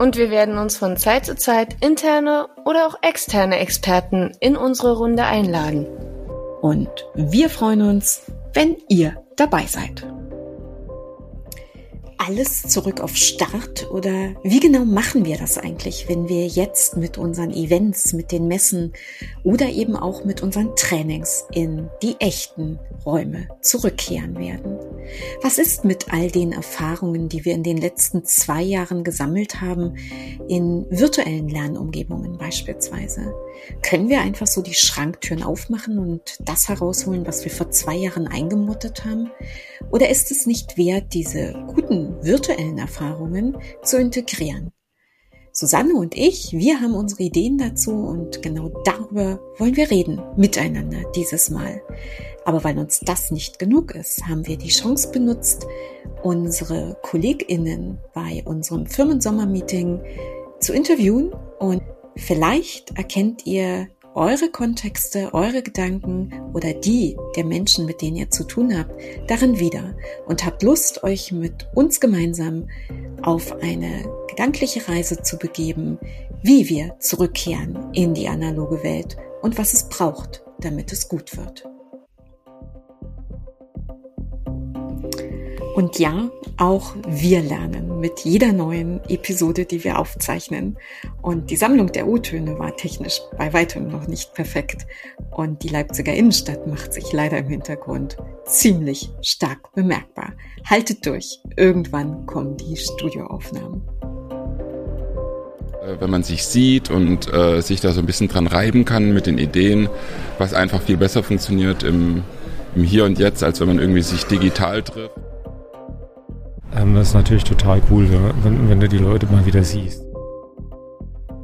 Und wir werden uns von Zeit zu Zeit interne oder auch externe Experten in unsere Runde einladen. Und wir freuen uns, wenn ihr dabei seid alles zurück auf Start oder wie genau machen wir das eigentlich, wenn wir jetzt mit unseren Events, mit den Messen oder eben auch mit unseren Trainings in die echten Räume zurückkehren werden? Was ist mit all den Erfahrungen, die wir in den letzten zwei Jahren gesammelt haben, in virtuellen Lernumgebungen beispielsweise? Können wir einfach so die Schranktüren aufmachen und das herausholen, was wir vor zwei Jahren eingemottet haben? Oder ist es nicht wert, diese guten virtuellen Erfahrungen zu integrieren? Susanne und ich, wir haben unsere Ideen dazu und genau darüber wollen wir reden, miteinander dieses Mal. Aber weil uns das nicht genug ist, haben wir die Chance benutzt, unsere KollegInnen bei unserem Firmensommermeeting zu interviewen und vielleicht erkennt ihr eure Kontexte, eure Gedanken oder die der Menschen, mit denen ihr zu tun habt, darin wieder und habt Lust, euch mit uns gemeinsam auf eine gedankliche Reise zu begeben, wie wir zurückkehren in die analoge Welt und was es braucht, damit es gut wird. Und ja, auch wir lernen mit jeder neuen Episode, die wir aufzeichnen. Und die Sammlung der O-Töne war technisch bei weitem noch nicht perfekt. Und die Leipziger Innenstadt macht sich leider im Hintergrund ziemlich stark bemerkbar. Haltet durch. Irgendwann kommen die Studioaufnahmen. Äh, wenn man sich sieht und äh, sich da so ein bisschen dran reiben kann mit den Ideen, was einfach viel besser funktioniert im, im Hier und Jetzt, als wenn man irgendwie sich digital trifft. Ähm, das ist natürlich total cool, wenn, wenn du die Leute mal wieder siehst.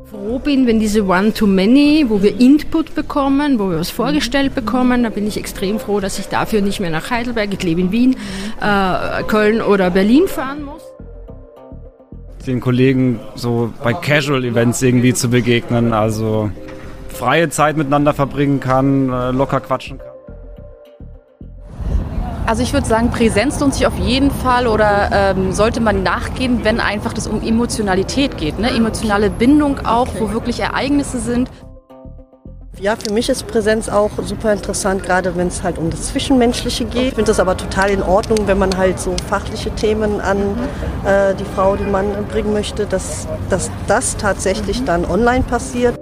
Froh bin, wenn diese One-to-Many, wo wir Input bekommen, wo wir was vorgestellt bekommen, da bin ich extrem froh, dass ich dafür nicht mehr nach Heidelberg, ich lebe in Wien, äh, Köln oder Berlin fahren muss. Den Kollegen so bei Casual-Events irgendwie zu begegnen, also freie Zeit miteinander verbringen kann, äh, locker quatschen kann. Also ich würde sagen, Präsenz lohnt sich auf jeden Fall oder ähm, sollte man nachgehen, wenn einfach das um Emotionalität geht. Ne? Emotionale Bindung auch, okay. wo wirklich Ereignisse sind. Ja, für mich ist Präsenz auch super interessant, gerade wenn es halt um das Zwischenmenschliche geht. Ich finde das aber total in Ordnung, wenn man halt so fachliche Themen an äh, die Frau, die Mann bringen möchte, dass, dass das tatsächlich dann online passiert.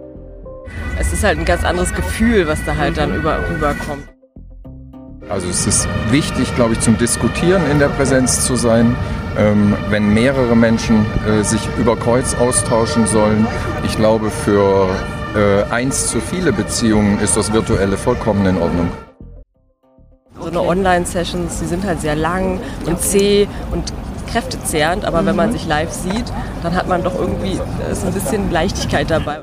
Es ist halt ein ganz anderes Gefühl, was da halt dann über, rüberkommt. Also es ist wichtig, glaube ich, zum Diskutieren in der Präsenz zu sein, ähm, wenn mehrere Menschen äh, sich über Kreuz austauschen sollen. Ich glaube, für äh, eins zu viele Beziehungen ist das Virtuelle vollkommen in Ordnung. So eine Online-Sessions, die sind halt sehr lang und zäh und kräftezehrend, aber mhm. wenn man sich live sieht, dann hat man doch irgendwie ist ein bisschen Leichtigkeit dabei.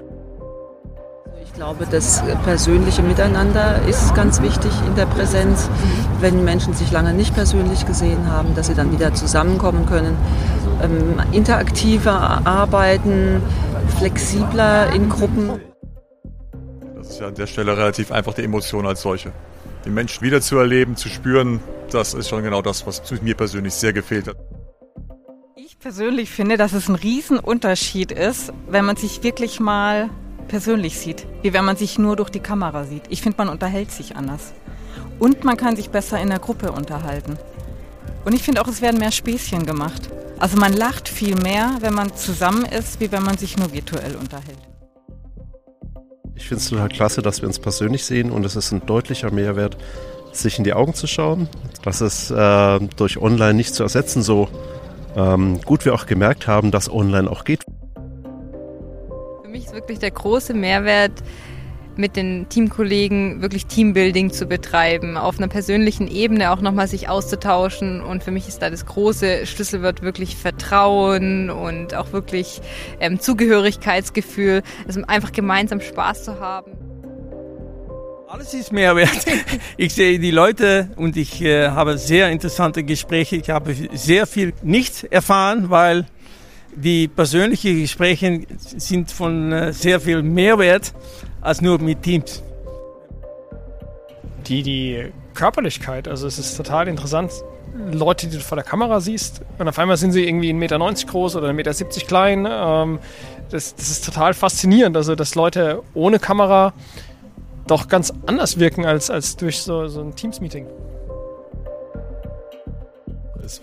Ich glaube, das persönliche Miteinander ist ganz wichtig in der Präsenz. Wenn Menschen sich lange nicht persönlich gesehen haben, dass sie dann wieder zusammenkommen können, ähm, interaktiver arbeiten, flexibler in Gruppen. Das ist ja an der Stelle relativ einfach die Emotion als solche. Die Menschen wiederzuerleben, zu spüren, das ist schon genau das, was mir persönlich sehr gefehlt hat. Ich persönlich finde, dass es ein Riesenunterschied ist, wenn man sich wirklich mal persönlich sieht, wie wenn man sich nur durch die Kamera sieht. Ich finde, man unterhält sich anders. Und man kann sich besser in der Gruppe unterhalten. Und ich finde auch, es werden mehr Späßchen gemacht. Also man lacht viel mehr, wenn man zusammen ist, wie wenn man sich nur virtuell unterhält. Ich finde es total klasse, dass wir uns persönlich sehen und es ist ein deutlicher Mehrwert, sich in die Augen zu schauen. Das ist äh, durch Online nicht zu ersetzen, so ähm, gut wir auch gemerkt haben, dass Online auch geht ist wirklich der große Mehrwert, mit den Teamkollegen wirklich Teambuilding zu betreiben, auf einer persönlichen Ebene auch nochmal sich auszutauschen. Und für mich ist da das große Schlüsselwort wirklich Vertrauen und auch wirklich ähm, Zugehörigkeitsgefühl, also einfach gemeinsam Spaß zu haben. Alles ist Mehrwert. Ich sehe die Leute und ich äh, habe sehr interessante Gespräche. Ich habe sehr viel nicht erfahren, weil die persönlichen Gespräche sind von äh, sehr viel Mehrwert als nur mit Teams. Die, die Körperlichkeit, also es ist total interessant. Leute, die du vor der Kamera siehst, und auf einmal sind sie irgendwie 1,90 Meter groß oder 1,70 Meter klein. Ähm, das, das ist total faszinierend. Also, dass Leute ohne Kamera doch ganz anders wirken als, als durch so, so ein Teams-Meeting.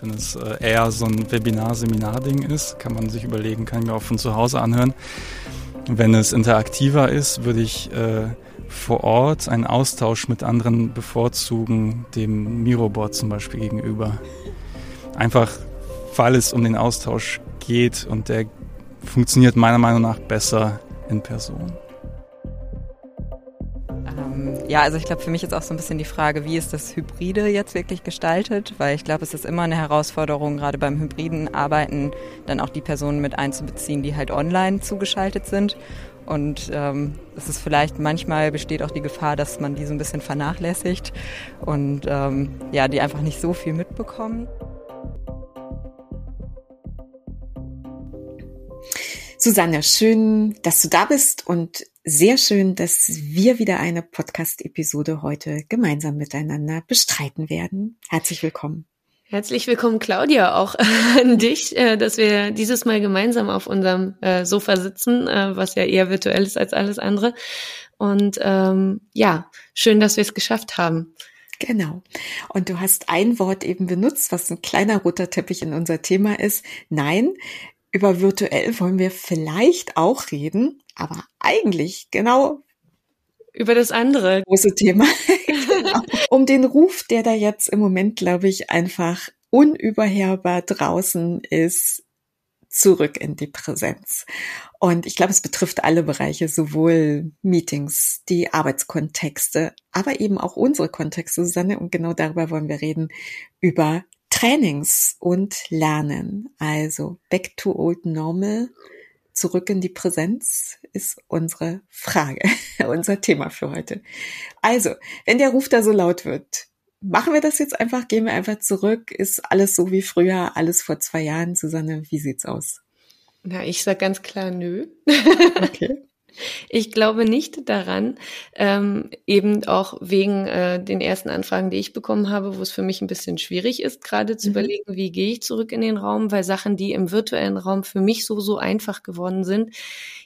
Wenn es äh, eher so ein Webinar-Seminar-Ding ist, kann man sich überlegen, kann ich mir auch von zu Hause anhören. Wenn es interaktiver ist, würde ich äh, vor Ort einen Austausch mit anderen bevorzugen, dem Mirobot zum Beispiel gegenüber. Einfach, weil es um den Austausch geht und der funktioniert meiner Meinung nach besser in Person. Ähm, ja, also ich glaube, für mich ist auch so ein bisschen die Frage, wie ist das Hybride jetzt wirklich gestaltet? Weil ich glaube, es ist immer eine Herausforderung, gerade beim hybriden Arbeiten, dann auch die Personen mit einzubeziehen, die halt online zugeschaltet sind. Und ähm, es ist vielleicht manchmal besteht auch die Gefahr, dass man die so ein bisschen vernachlässigt und ähm, ja, die einfach nicht so viel mitbekommen. Susanne, schön, dass du da bist und sehr schön, dass wir wieder eine Podcast-Episode heute gemeinsam miteinander bestreiten werden. Herzlich willkommen. Herzlich willkommen, Claudia, auch an dich, äh, dass wir dieses Mal gemeinsam auf unserem äh, Sofa sitzen, äh, was ja eher virtuell ist als alles andere. Und ähm, ja, schön, dass wir es geschafft haben. Genau. Und du hast ein Wort eben benutzt, was ein kleiner roter Teppich in unser Thema ist. Nein, über virtuell wollen wir vielleicht auch reden, aber eigentlich genau über das andere große Thema. genau. Um den Ruf, der da jetzt im Moment, glaube ich, einfach unüberhörbar draußen ist, zurück in die Präsenz. Und ich glaube, es betrifft alle Bereiche, sowohl Meetings, die Arbeitskontexte, aber eben auch unsere Kontexte, Susanne. Und genau darüber wollen wir reden, über Trainings und Lernen. Also back to old normal zurück in die Präsenz ist unsere Frage, unser Thema für heute. Also, wenn der Ruf da so laut wird, machen wir das jetzt einfach, gehen wir einfach zurück, ist alles so wie früher, alles vor zwei Jahren. Susanne, wie sieht's aus? Na, ich sag ganz klar nö. Okay. Ich glaube nicht daran, ähm, eben auch wegen äh, den ersten Anfragen, die ich bekommen habe, wo es für mich ein bisschen schwierig ist, gerade zu mhm. überlegen, wie gehe ich zurück in den Raum, weil Sachen, die im virtuellen Raum für mich so, so einfach geworden sind,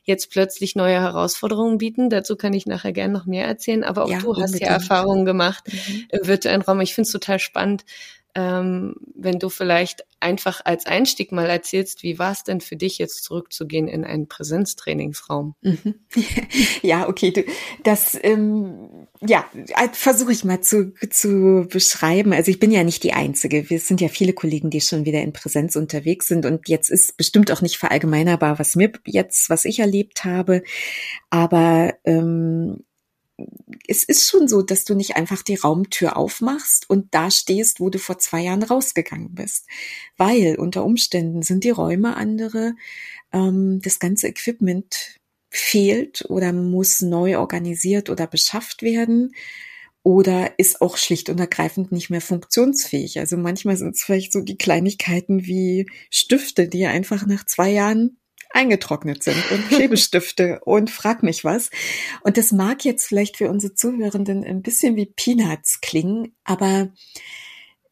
jetzt plötzlich neue Herausforderungen bieten. Dazu kann ich nachher gerne noch mehr erzählen, aber auch ja, du hast ja Erfahrungen gemacht mhm. im virtuellen Raum. Ich finde es total spannend, ähm, wenn du vielleicht einfach als Einstieg mal erzählst, wie war es denn für dich jetzt zurückzugehen in einen Präsenztrainingsraum? Mhm. Ja, okay, du, das ähm, ja versuche ich mal zu, zu beschreiben. Also ich bin ja nicht die Einzige. Wir sind ja viele Kollegen, die schon wieder in Präsenz unterwegs sind und jetzt ist bestimmt auch nicht verallgemeinerbar, was mir jetzt, was ich erlebt habe, aber ähm, es ist schon so, dass du nicht einfach die Raumtür aufmachst und da stehst, wo du vor zwei Jahren rausgegangen bist. Weil unter Umständen sind die Räume andere, ähm, das ganze Equipment fehlt oder muss neu organisiert oder beschafft werden oder ist auch schlicht und ergreifend nicht mehr funktionsfähig. Also manchmal sind es vielleicht so die Kleinigkeiten wie Stifte, die einfach nach zwei Jahren eingetrocknet sind und Klebestifte und frag mich was. Und das mag jetzt vielleicht für unsere Zuhörenden ein bisschen wie Peanuts klingen, aber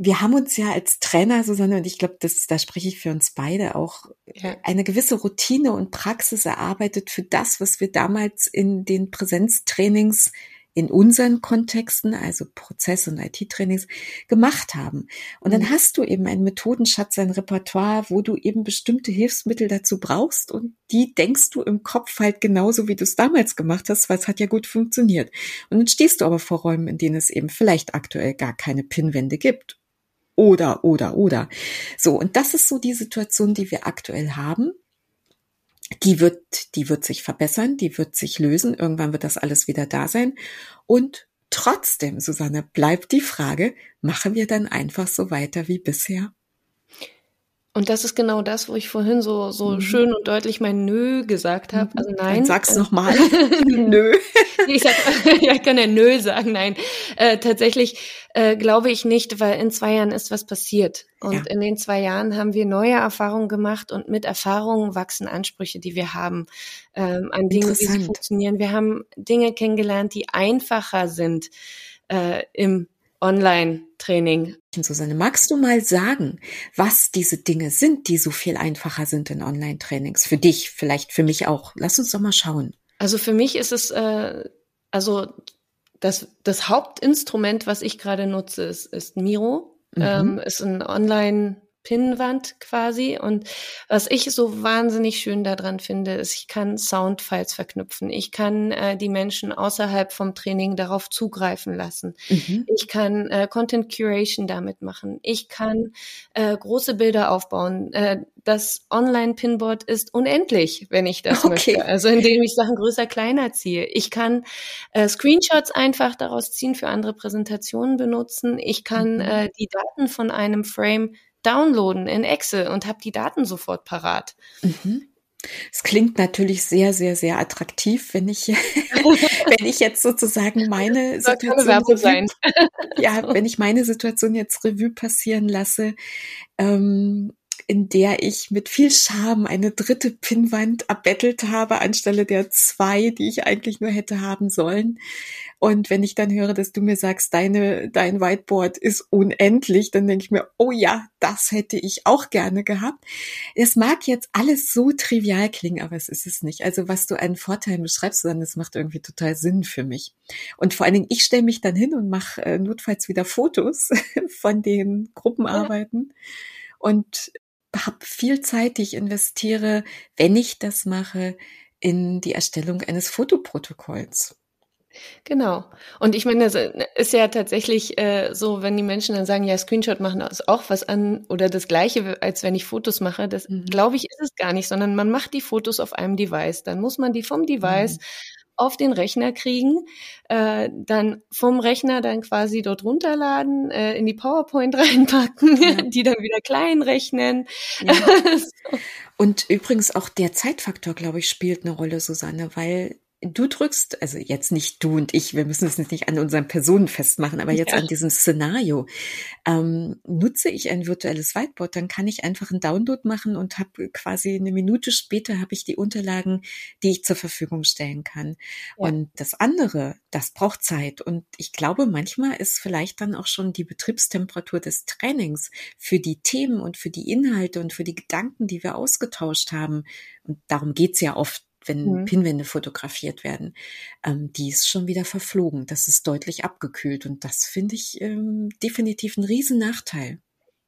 wir haben uns ja als Trainer, Susanne, und ich glaube, das, da spreche ich für uns beide auch, ja. eine gewisse Routine und Praxis erarbeitet für das, was wir damals in den Präsenztrainings in unseren Kontexten, also Prozess- und IT-Trainings, gemacht haben. Und dann mhm. hast du eben einen Methodenschatz, ein Repertoire, wo du eben bestimmte Hilfsmittel dazu brauchst und die denkst du im Kopf halt genauso, wie du es damals gemacht hast, weil es hat ja gut funktioniert. Und dann stehst du aber vor Räumen, in denen es eben vielleicht aktuell gar keine Pinnwände gibt. Oder, oder, oder. So, und das ist so die Situation, die wir aktuell haben Die wird, die wird sich verbessern, die wird sich lösen. Irgendwann wird das alles wieder da sein. Und trotzdem, Susanne, bleibt die Frage, machen wir dann einfach so weiter wie bisher? Und das ist genau das, wo ich vorhin so, so mhm. schön und deutlich mein Nö gesagt habe. Also nein. Dann sag's äh, nochmal. Nö. ich, sag, ja, ich kann ja Nö sagen. Nein. Äh, tatsächlich äh, glaube ich nicht, weil in zwei Jahren ist was passiert. Und ja. in den zwei Jahren haben wir neue Erfahrungen gemacht und mit Erfahrungen wachsen Ansprüche, die wir haben ähm, an Dinge, wie sie funktionieren. Wir haben Dinge kennengelernt, die einfacher sind äh, im Online-Training. Susanne, magst du mal sagen, was diese Dinge sind, die so viel einfacher sind in Online-Trainings? Für dich, vielleicht für mich auch. Lass uns doch mal schauen. Also für mich ist es, äh, also das, das Hauptinstrument, was ich gerade nutze, ist, ist Miro. Mhm. Ähm, ist ein Online- Pinnwand quasi. Und was ich so wahnsinnig schön daran finde, ist, ich kann Soundfiles verknüpfen. Ich kann äh, die Menschen außerhalb vom Training darauf zugreifen lassen. Mhm. Ich kann äh, Content Curation damit machen. Ich kann äh, große Bilder aufbauen. Äh, das Online-Pinboard ist unendlich, wenn ich das okay. möchte. Also indem ich Sachen größer, kleiner ziehe. Ich kann äh, Screenshots einfach daraus ziehen, für andere Präsentationen benutzen. Ich kann mhm. äh, die Daten von einem Frame downloaden in Excel und habe die Daten sofort parat. Mhm. Es klingt natürlich sehr, sehr, sehr attraktiv, wenn ich, wenn ich jetzt sozusagen meine Situation, sein. ja, wenn ich meine Situation jetzt Revue passieren lasse, ähm, in der ich mit viel Scham eine dritte Pinnwand erbettelt habe, anstelle der zwei, die ich eigentlich nur hätte haben sollen. Und wenn ich dann höre, dass du mir sagst, deine, dein Whiteboard ist unendlich, dann denke ich mir, oh ja, das hätte ich auch gerne gehabt. Es mag jetzt alles so trivial klingen, aber es ist es nicht. Also was du einen Vorteil beschreibst, dann das macht irgendwie total Sinn für mich. Und vor allen Dingen, ich stelle mich dann hin und mache äh, notfalls wieder Fotos von den Gruppenarbeiten. Und habe viel Zeit, die ich investiere, wenn ich das mache, in die Erstellung eines Fotoprotokolls. Genau. Und ich meine, das ist ja tatsächlich äh, so, wenn die Menschen dann sagen, ja, Screenshot machen ist auch was an oder das gleiche, als wenn ich Fotos mache. Das mhm. glaube ich, ist es gar nicht, sondern man macht die Fotos auf einem Device. Dann muss man die vom Device mhm auf den Rechner kriegen, äh, dann vom Rechner dann quasi dort runterladen, äh, in die PowerPoint reinpacken, ja. die dann wieder klein rechnen. Ja. so. Und übrigens auch der Zeitfaktor, glaube ich, spielt eine Rolle, Susanne, weil du drückst, also jetzt nicht du und ich, wir müssen es nicht an unseren Personen festmachen, aber jetzt ja. an diesem Szenario, ähm, nutze ich ein virtuelles Whiteboard, dann kann ich einfach einen Download machen und habe quasi eine Minute später habe ich die Unterlagen, die ich zur Verfügung stellen kann. Ja. Und das andere, das braucht Zeit. Und ich glaube, manchmal ist vielleicht dann auch schon die Betriebstemperatur des Trainings für die Themen und für die Inhalte und für die Gedanken, die wir ausgetauscht haben. Und darum geht's ja oft wenn mhm. Pinwände fotografiert werden, ähm, die ist schon wieder verflogen. Das ist deutlich abgekühlt und das finde ich ähm, definitiv ein Riesennachteil.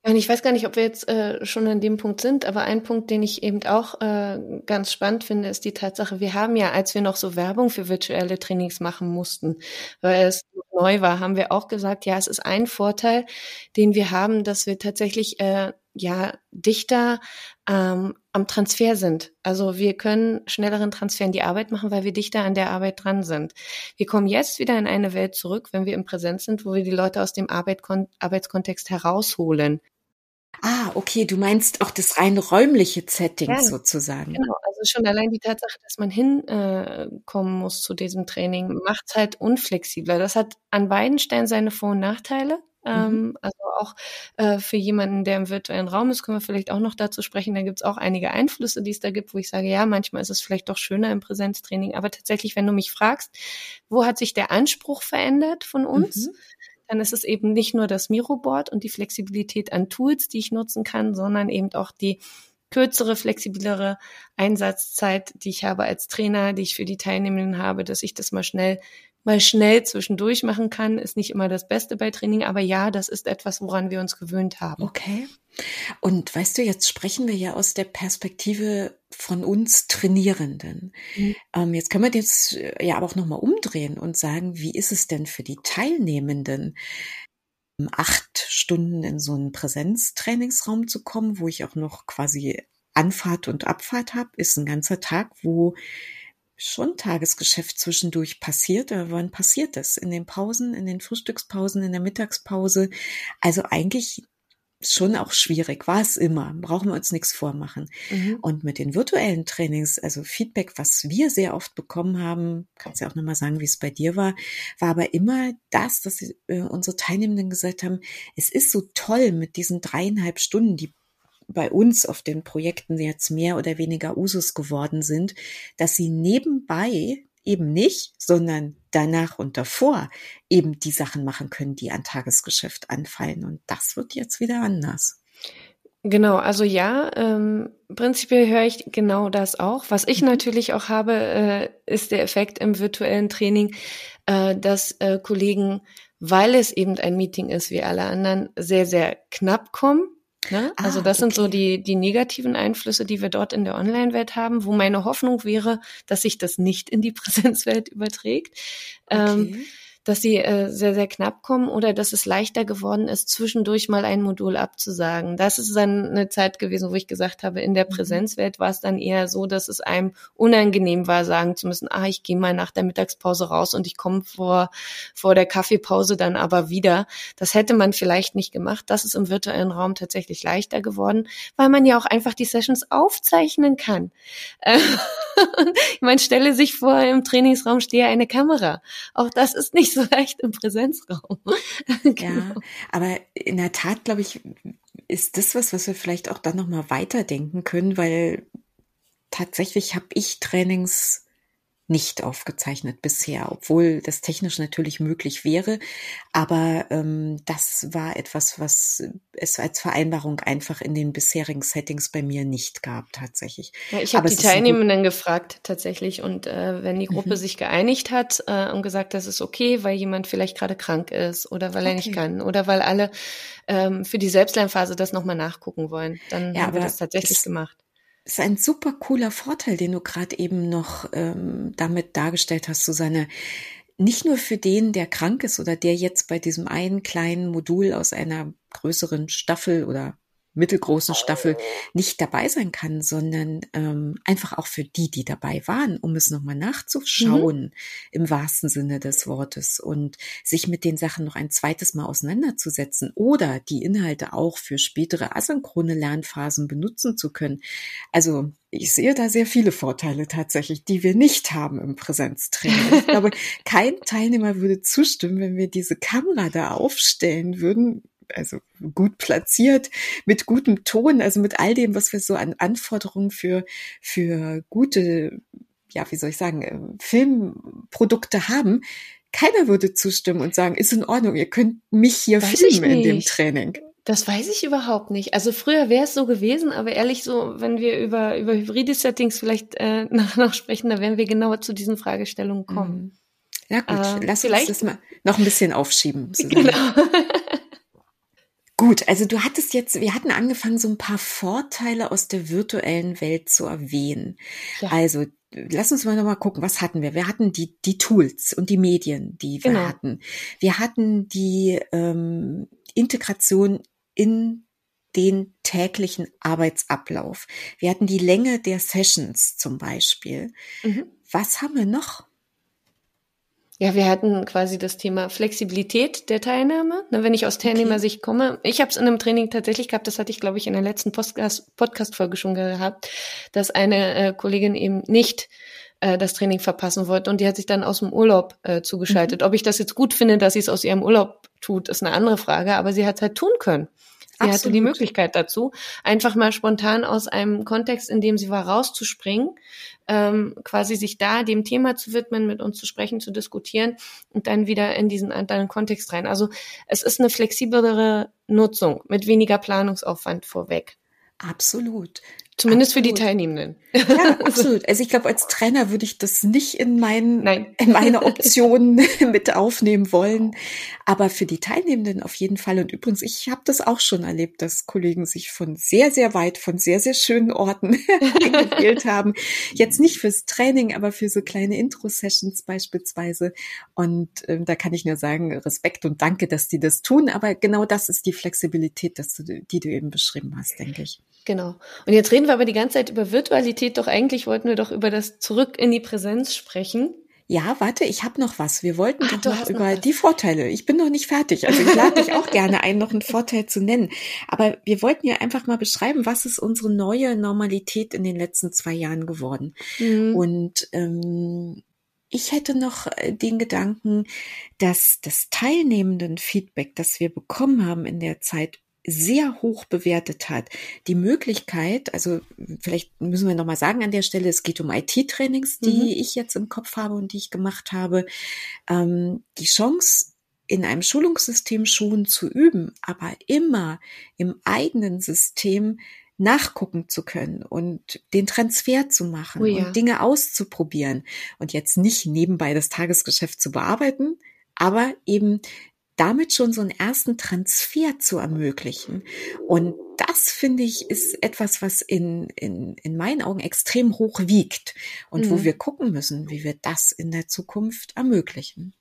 Und ich weiß gar nicht, ob wir jetzt äh, schon an dem Punkt sind, aber ein Punkt, den ich eben auch äh, ganz spannend finde, ist die Tatsache, wir haben ja, als wir noch so Werbung für virtuelle Trainings machen mussten, weil es neu war, haben wir auch gesagt, ja, es ist ein Vorteil, den wir haben, dass wir tatsächlich äh, ja dichter ähm, am Transfer sind. Also wir können schnelleren Transfer in die Arbeit machen, weil wir dichter an der Arbeit dran sind. Wir kommen jetzt wieder in eine Welt zurück, wenn wir im Präsenz sind, wo wir die Leute aus dem Arbeitkon Arbeitskontext herausholen. Ah, okay, du meinst auch das rein räumliche Setting ja, sozusagen. Genau, also schon allein die Tatsache, dass man hinkommen äh, muss zu diesem Training, macht es halt unflexibler. Das hat an beiden Stellen seine Vor- und Nachteile. Mhm. Ähm, also auch äh, für jemanden, der im virtuellen Raum ist, können wir vielleicht auch noch dazu sprechen. Da gibt es auch einige Einflüsse, die es da gibt, wo ich sage, ja, manchmal ist es vielleicht doch schöner im Präsenztraining. Aber tatsächlich, wenn du mich fragst, wo hat sich der Anspruch verändert von uns? Mhm. Dann ist es eben nicht nur das Miroboard und die Flexibilität an Tools, die ich nutzen kann, sondern eben auch die kürzere, flexiblere Einsatzzeit, die ich habe als Trainer, die ich für die Teilnehmenden habe, dass ich das mal schnell mal schnell zwischendurch machen kann, ist nicht immer das Beste bei Training, aber ja, das ist etwas, woran wir uns gewöhnt haben. Okay. Und weißt du, jetzt sprechen wir ja aus der Perspektive von uns Trainierenden. Mhm. Ähm, jetzt können wir das äh, ja aber auch nochmal umdrehen und sagen, wie ist es denn für die Teilnehmenden? acht Stunden in so einen Präsenztrainingsraum zu kommen, wo ich auch noch quasi Anfahrt und Abfahrt habe, ist ein ganzer Tag, wo schon Tagesgeschäft zwischendurch passiert. Aber wann passiert das? In den Pausen, in den Frühstückspausen, in der Mittagspause. Also eigentlich schon auch schwierig, war es immer, brauchen wir uns nichts vormachen. Mhm. Und mit den virtuellen Trainings, also Feedback, was wir sehr oft bekommen haben, kannst ja auch nochmal sagen, wie es bei dir war, war aber immer das, dass äh, unsere Teilnehmenden gesagt haben, es ist so toll mit diesen dreieinhalb Stunden, die bei uns auf den Projekten jetzt mehr oder weniger Usus geworden sind, dass sie nebenbei eben nicht, sondern danach und davor eben die Sachen machen können, die an Tagesgeschäft anfallen. Und das wird jetzt wieder anders. Genau, also ja, ähm, prinzipiell höre ich genau das auch. Was ich mhm. natürlich auch habe, äh, ist der Effekt im virtuellen Training, äh, dass äh, Kollegen, weil es eben ein Meeting ist wie alle anderen, sehr, sehr knapp kommen Ne? Also ah, das sind so die, die negativen Einflüsse, die wir dort in der Online-Welt haben, wo meine Hoffnung wäre, dass sich das nicht in die Präsenzwelt überträgt. Ähm, okay. Ähm, dass sie äh, sehr, sehr knapp kommen oder dass es leichter geworden ist, zwischendurch mal ein Modul abzusagen. Das ist dann eine Zeit gewesen, wo ich gesagt habe, in der mhm. Präsenzwelt war es dann eher so, dass es einem unangenehm war, sagen zu müssen, ah, ich gehe mal nach der Mittagspause raus und ich komme vor, vor der Kaffeepause dann aber wieder. Das hätte man vielleicht nicht gemacht. Das ist im virtuellen Raum tatsächlich leichter geworden, weil man ja auch einfach die Sessions aufzeichnen kann. man stelle sich vor, im Trainingsraum stehe eine Kamera. Auch das ist nicht so leicht im Präsenzraum. genau. Ja, aber in der Tat, glaube ich, ist das was, was wir vielleicht auch dann nochmal weiterdenken können, weil tatsächlich habe ich Trainings nicht aufgezeichnet bisher, obwohl das technisch natürlich möglich wäre. Aber ähm, das war etwas, was es als Vereinbarung einfach in den bisherigen Settings bei mir nicht gab, tatsächlich. Ja, ich habe die Teilnehmenden gefragt, tatsächlich. Und äh, wenn die Gruppe mhm. sich geeinigt hat äh, und gesagt, das ist okay, weil jemand vielleicht gerade krank ist oder weil okay. er nicht kann oder weil alle ähm, für die Selbstlernphase das nochmal nachgucken wollen, dann ja, haben wir das tatsächlich gemacht ist ein super cooler Vorteil, den du gerade eben noch ähm, damit dargestellt hast, Susanne. Nicht nur für den, der krank ist oder der jetzt bei diesem einen kleinen Modul aus einer größeren Staffel oder mittelgroßen Staffel nicht dabei sein kann, sondern ähm, einfach auch für die, die dabei waren, um es nochmal nachzuschauen mhm. im wahrsten Sinne des Wortes und sich mit den Sachen noch ein zweites Mal auseinanderzusetzen oder die Inhalte auch für spätere asynchrone Lernphasen benutzen zu können. Also ich sehe da sehr viele Vorteile tatsächlich, die wir nicht haben im Präsenztraining. Ich glaube, kein Teilnehmer würde zustimmen, wenn wir diese Kamera da aufstellen würden also gut platziert, mit gutem Ton, also mit all dem, was wir so an Anforderungen für, für gute, ja, wie soll ich sagen, äh, Filmprodukte haben. Keiner würde zustimmen und sagen, ist in Ordnung, ihr könnt mich hier Weiß filmen in dem Training. Das weiß ich überhaupt nicht. Also früher wäre es so gewesen, aber ehrlich so, wenn wir über, über hybride Settings vielleicht äh, nach, nach sprechen, da werden wir genauer zu diesen Fragestellungen kommen. Mhm. Ja gut, äh, lass uns das mal noch ein bisschen aufschieben. Genau. Gut, also du hattest jetzt, wir hatten angefangen, so ein paar Vorteile aus der virtuellen Welt zu erwähnen. Ja. Also lass uns mal nochmal gucken, was hatten wir? Wir hatten die, die Tools und die Medien, die wir genau. hatten. Wir hatten die ähm, Integration in den täglichen Arbeitsablauf. Wir hatten die Länge der Sessions zum Beispiel. Mhm. Was haben wir noch? Ja, wir hatten quasi das Thema Flexibilität der Teilnahme. Na, wenn ich aus Teilnehmersicht okay. komme, ich habe es in einem Training tatsächlich gehabt, das hatte ich, glaube ich, in der letzten Podcast-Folge schon gehabt, dass eine äh, Kollegin eben nicht äh, das Training verpassen wollte und die hat sich dann aus dem Urlaub äh, zugeschaltet. Mhm. Ob ich das jetzt gut finde, dass sie es aus ihrem Urlaub tut, ist eine andere Frage, aber sie hat es halt tun können. Sie Absolut. hatte die Möglichkeit dazu, einfach mal spontan aus einem Kontext, in dem sie war, rauszuspringen, ähm, quasi sich da dem Thema zu widmen, mit uns zu sprechen, zu diskutieren und dann wieder in diesen anderen Kontext rein. Also es ist eine flexiblere Nutzung mit weniger Planungsaufwand vorweg. Absolut. Zumindest absolut. für die Teilnehmenden. Ja, absolut. Also ich glaube, als Trainer würde ich das nicht in, mein, Nein. in meine Optionen mit aufnehmen wollen. Aber für die Teilnehmenden auf jeden Fall. Und übrigens, ich habe das auch schon erlebt, dass Kollegen sich von sehr, sehr weit, von sehr, sehr schönen Orten eingewählt haben. Jetzt nicht fürs Training, aber für so kleine Intro-Sessions beispielsweise. Und ähm, da kann ich nur sagen, Respekt und danke, dass die das tun. Aber genau das ist die Flexibilität, dass du, die du eben beschrieben hast, denke ich. Genau. Und jetzt reden reden wir aber die ganze Zeit über Virtualität, doch eigentlich wollten wir doch über das Zurück in die Präsenz sprechen. Ja, warte, ich habe noch was. Wir wollten Ach, doch noch über noch die Vorteile. Ich bin noch nicht fertig. Also ich lade dich auch gerne ein, noch einen Vorteil zu nennen. Aber wir wollten ja einfach mal beschreiben, was ist unsere neue Normalität in den letzten zwei Jahren geworden. Mhm. Und ähm, ich hätte noch äh, den Gedanken, dass das teilnehmenden Feedback, das wir bekommen haben in der Zeit, sehr hoch bewertet hat. Die Möglichkeit, also vielleicht müssen wir nochmal sagen an der Stelle, es geht um IT-Trainings, die mhm. ich jetzt im Kopf habe und die ich gemacht habe. Ähm, die Chance, in einem Schulungssystem schon zu üben, aber immer im eigenen System nachgucken zu können und den Transfer zu machen oh ja. und Dinge auszuprobieren und jetzt nicht nebenbei das Tagesgeschäft zu bearbeiten, aber eben damit schon so einen ersten Transfer zu ermöglichen. Und das finde ich ist etwas, was in, in, in meinen Augen extrem hoch wiegt und mhm. wo wir gucken müssen, wie wir das in der Zukunft ermöglichen.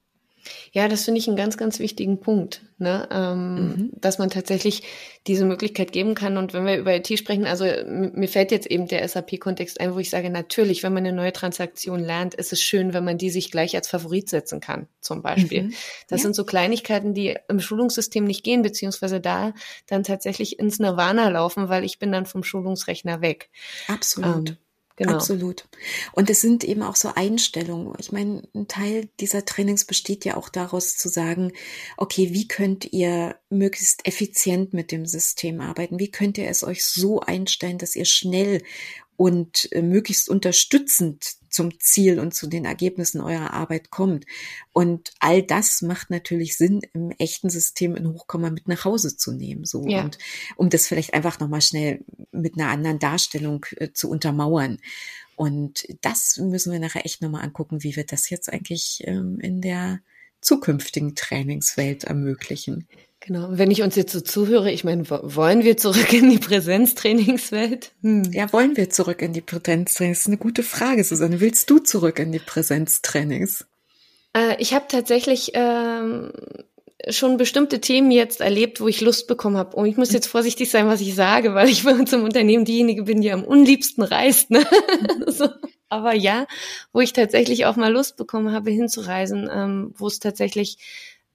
Ja, das finde ich einen ganz, ganz wichtigen Punkt, ne? Ähm, mhm. dass man tatsächlich diese Möglichkeit geben kann. Und wenn wir über IT sprechen, also mir fällt jetzt eben der SAP-Kontext ein, wo ich sage, natürlich, wenn man eine neue Transaktion lernt, ist es schön, wenn man die sich gleich als Favorit setzen kann, zum Beispiel. Mhm. Das ja. sind so Kleinigkeiten, die im Schulungssystem nicht gehen, beziehungsweise da dann tatsächlich ins Nirvana laufen, weil ich bin dann vom Schulungsrechner weg. Absolut. Ähm, Genau. Absolut. Und es sind eben auch so Einstellungen. Ich meine, ein Teil dieser Trainings besteht ja auch daraus zu sagen, okay, wie könnt ihr möglichst effizient mit dem System arbeiten? Wie könnt ihr es euch so einstellen, dass ihr schnell und äh, möglichst unterstützend zum Ziel und zu den Ergebnissen eurer Arbeit kommt. Und all das macht natürlich Sinn, im echten System in Hochkomma mit nach Hause zu nehmen. So ja. und um das vielleicht einfach nochmal schnell mit einer anderen Darstellung äh, zu untermauern. Und das müssen wir nachher echt nochmal angucken, wie wir das jetzt eigentlich ähm, in der zukünftigen Trainingswelt ermöglichen. Genau. Wenn ich uns jetzt so zuhöre, ich meine, wollen wir zurück in die Präsenztrainingswelt? Hm. Ja, wollen wir zurück in die Präsenztrainings? Das ist eine gute Frage, Susanne. Willst du zurück in die Präsenztrainings? Äh, ich habe tatsächlich ähm, schon bestimmte Themen jetzt erlebt, wo ich Lust bekommen habe. Und ich muss jetzt vorsichtig sein, was ich sage, weil ich bei uns im Unternehmen diejenige bin, die am unliebsten reist. Ne? so. Aber ja, wo ich tatsächlich auch mal Lust bekommen habe, hinzureisen, ähm, wo es tatsächlich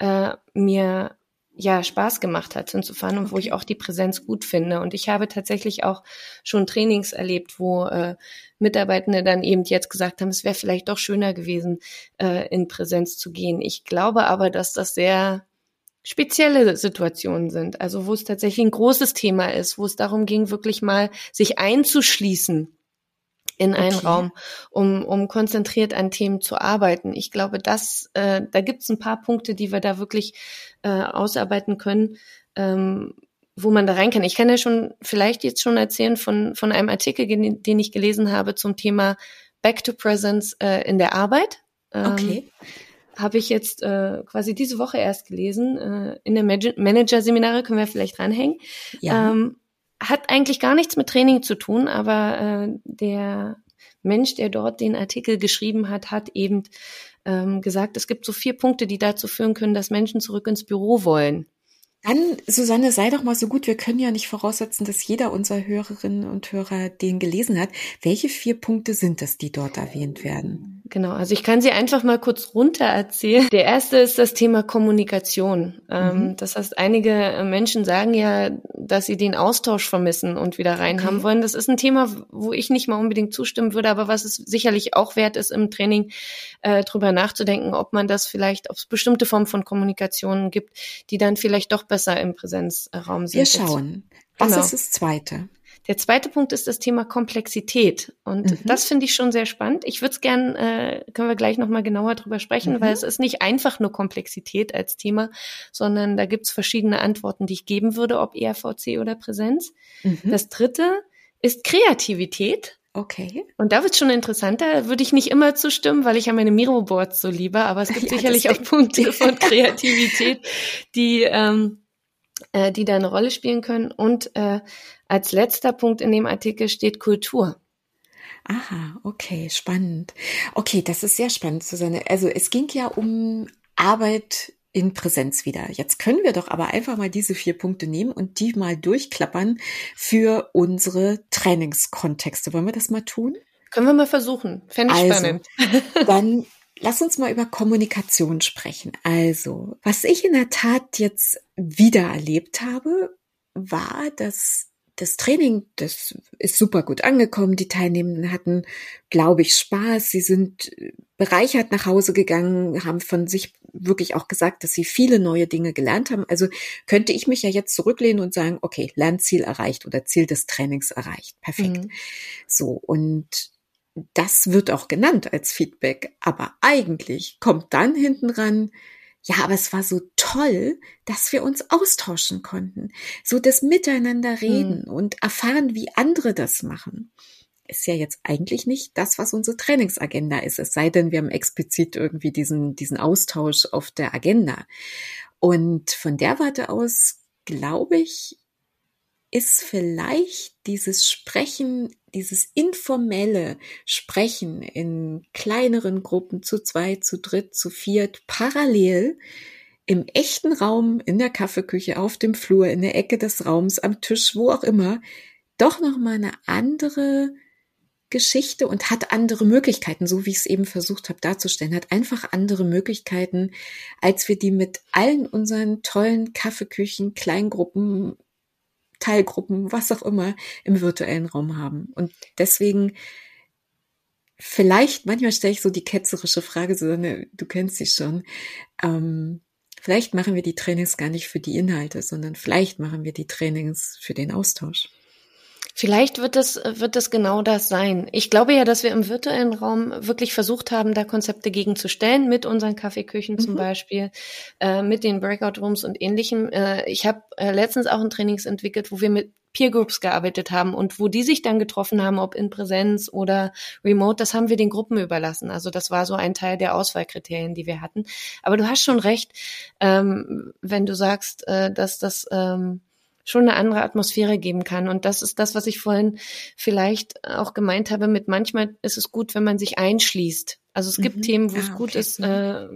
äh, mir ja Spaß gemacht hat hinzufahren und wo ich auch die Präsenz gut finde. Und ich habe tatsächlich auch schon Trainings erlebt, wo äh, Mitarbeitende dann eben jetzt gesagt haben, es wäre vielleicht doch schöner gewesen, äh, in Präsenz zu gehen. Ich glaube aber, dass das sehr spezielle Situationen sind, also wo es tatsächlich ein großes Thema ist, wo es darum ging, wirklich mal sich einzuschließen in einen okay. Raum, um, um konzentriert an Themen zu arbeiten. Ich glaube, dass äh, da gibt es ein paar Punkte, die wir da wirklich äh, ausarbeiten können, ähm, wo man da rein kann. Ich kann ja schon vielleicht jetzt schon erzählen von, von einem Artikel, den ich gelesen habe zum Thema Back to Presence äh, in der Arbeit. Ähm, okay. Habe ich jetzt äh, quasi diese Woche erst gelesen. Äh, in der Manager-Seminare können wir vielleicht dranhängen. Ja. Ähm, hat eigentlich gar nichts mit Training zu tun, aber äh, der Mensch, der dort den Artikel geschrieben hat, hat eben ähm, gesagt, es gibt so vier Punkte, die dazu führen können, dass Menschen zurück ins Büro wollen. Dann, Susanne, sei doch mal so gut. Wir können ja nicht voraussetzen, dass jeder unserer Hörerinnen und Hörer den gelesen hat. Welche vier Punkte sind es, die dort erwähnt werden? Genau, also ich kann sie einfach mal kurz runter erzählen. Der erste ist das Thema Kommunikation. Ähm, mhm. Das heißt, einige Menschen sagen ja, dass sie den Austausch vermissen und wieder rein okay. haben wollen. Das ist ein Thema, wo ich nicht mal unbedingt zustimmen würde, aber was es sicherlich auch wert ist, im Training äh, drüber nachzudenken, ob man das vielleicht, ob es bestimmte Formen von Kommunikation gibt, die dann vielleicht doch besser im Präsenzraum sind. Wir schauen. Was genau. ist das Zweite? Der zweite Punkt ist das Thema Komplexität. Und mhm. das finde ich schon sehr spannend. Ich würde es gern, äh, können wir gleich nochmal genauer drüber sprechen, mhm. weil es ist nicht einfach nur Komplexität als Thema, sondern da gibt es verschiedene Antworten, die ich geben würde, ob ERVC oder Präsenz. Mhm. Das dritte ist Kreativität. Okay. Und da wird schon interessanter, würde ich nicht immer zustimmen, weil ich ja meine Miro-Boards so liebe, aber es gibt ja, sicherlich auch Punkte von Kreativität, die, ähm, äh, die da eine Rolle spielen können. Und äh, als letzter Punkt in dem Artikel steht Kultur. Aha, okay, spannend. Okay, das ist sehr spannend, Susanne. Also es ging ja um Arbeit in Präsenz wieder. Jetzt können wir doch aber einfach mal diese vier Punkte nehmen und die mal durchklappern für unsere Trainingskontexte. Wollen wir das mal tun? Können wir mal versuchen. Fände ich also, spannend. dann lass uns mal über Kommunikation sprechen. Also, was ich in der Tat jetzt wieder erlebt habe, war, dass das Training, das ist super gut angekommen. Die Teilnehmenden hatten, glaube ich, Spaß. Sie sind bereichert nach Hause gegangen, haben von sich wirklich auch gesagt, dass sie viele neue Dinge gelernt haben. Also könnte ich mich ja jetzt zurücklehnen und sagen, okay, Lernziel erreicht oder Ziel des Trainings erreicht. Perfekt. Mhm. So. Und das wird auch genannt als Feedback. Aber eigentlich kommt dann hinten ran, ja, aber es war so toll, dass wir uns austauschen konnten. So das Miteinander reden mhm. und erfahren, wie andere das machen. Ist ja jetzt eigentlich nicht das, was unsere Trainingsagenda ist. Es sei denn, wir haben explizit irgendwie diesen, diesen Austausch auf der Agenda. Und von der Warte aus, glaube ich, ist vielleicht dieses Sprechen, dieses informelle Sprechen in kleineren Gruppen zu zwei, zu dritt, zu viert, parallel im echten Raum, in der Kaffeeküche, auf dem Flur, in der Ecke des Raums, am Tisch, wo auch immer, doch nochmal eine andere Geschichte und hat andere Möglichkeiten, so wie ich es eben versucht habe darzustellen, hat einfach andere Möglichkeiten, als wir die mit allen unseren tollen Kaffeeküchen, Kleingruppen, Teilgruppen, was auch immer, im virtuellen Raum haben. Und deswegen vielleicht, manchmal stelle ich so die ketzerische Frage, Susanne, du kennst sie schon, ähm, vielleicht machen wir die Trainings gar nicht für die Inhalte, sondern vielleicht machen wir die Trainings für den Austausch. Vielleicht wird es, wird es genau das sein. Ich glaube ja, dass wir im virtuellen Raum wirklich versucht haben, da Konzepte gegenzustellen, mit unseren Kaffeeküchen mhm. zum Beispiel, äh, mit den Breakout Rooms und ähnlichem. Äh, ich habe äh, letztens auch ein Trainings entwickelt, wo wir mit Peer Groups gearbeitet haben und wo die sich dann getroffen haben, ob in Präsenz oder remote, das haben wir den Gruppen überlassen. Also das war so ein Teil der Auswahlkriterien, die wir hatten. Aber du hast schon recht, ähm, wenn du sagst, äh, dass das ähm, schon eine andere Atmosphäre geben kann. Und das ist das, was ich vorhin vielleicht auch gemeint habe mit manchmal ist es gut, wenn man sich einschließt. Also es gibt mhm. Themen, wo ah, es gut okay. ist äh,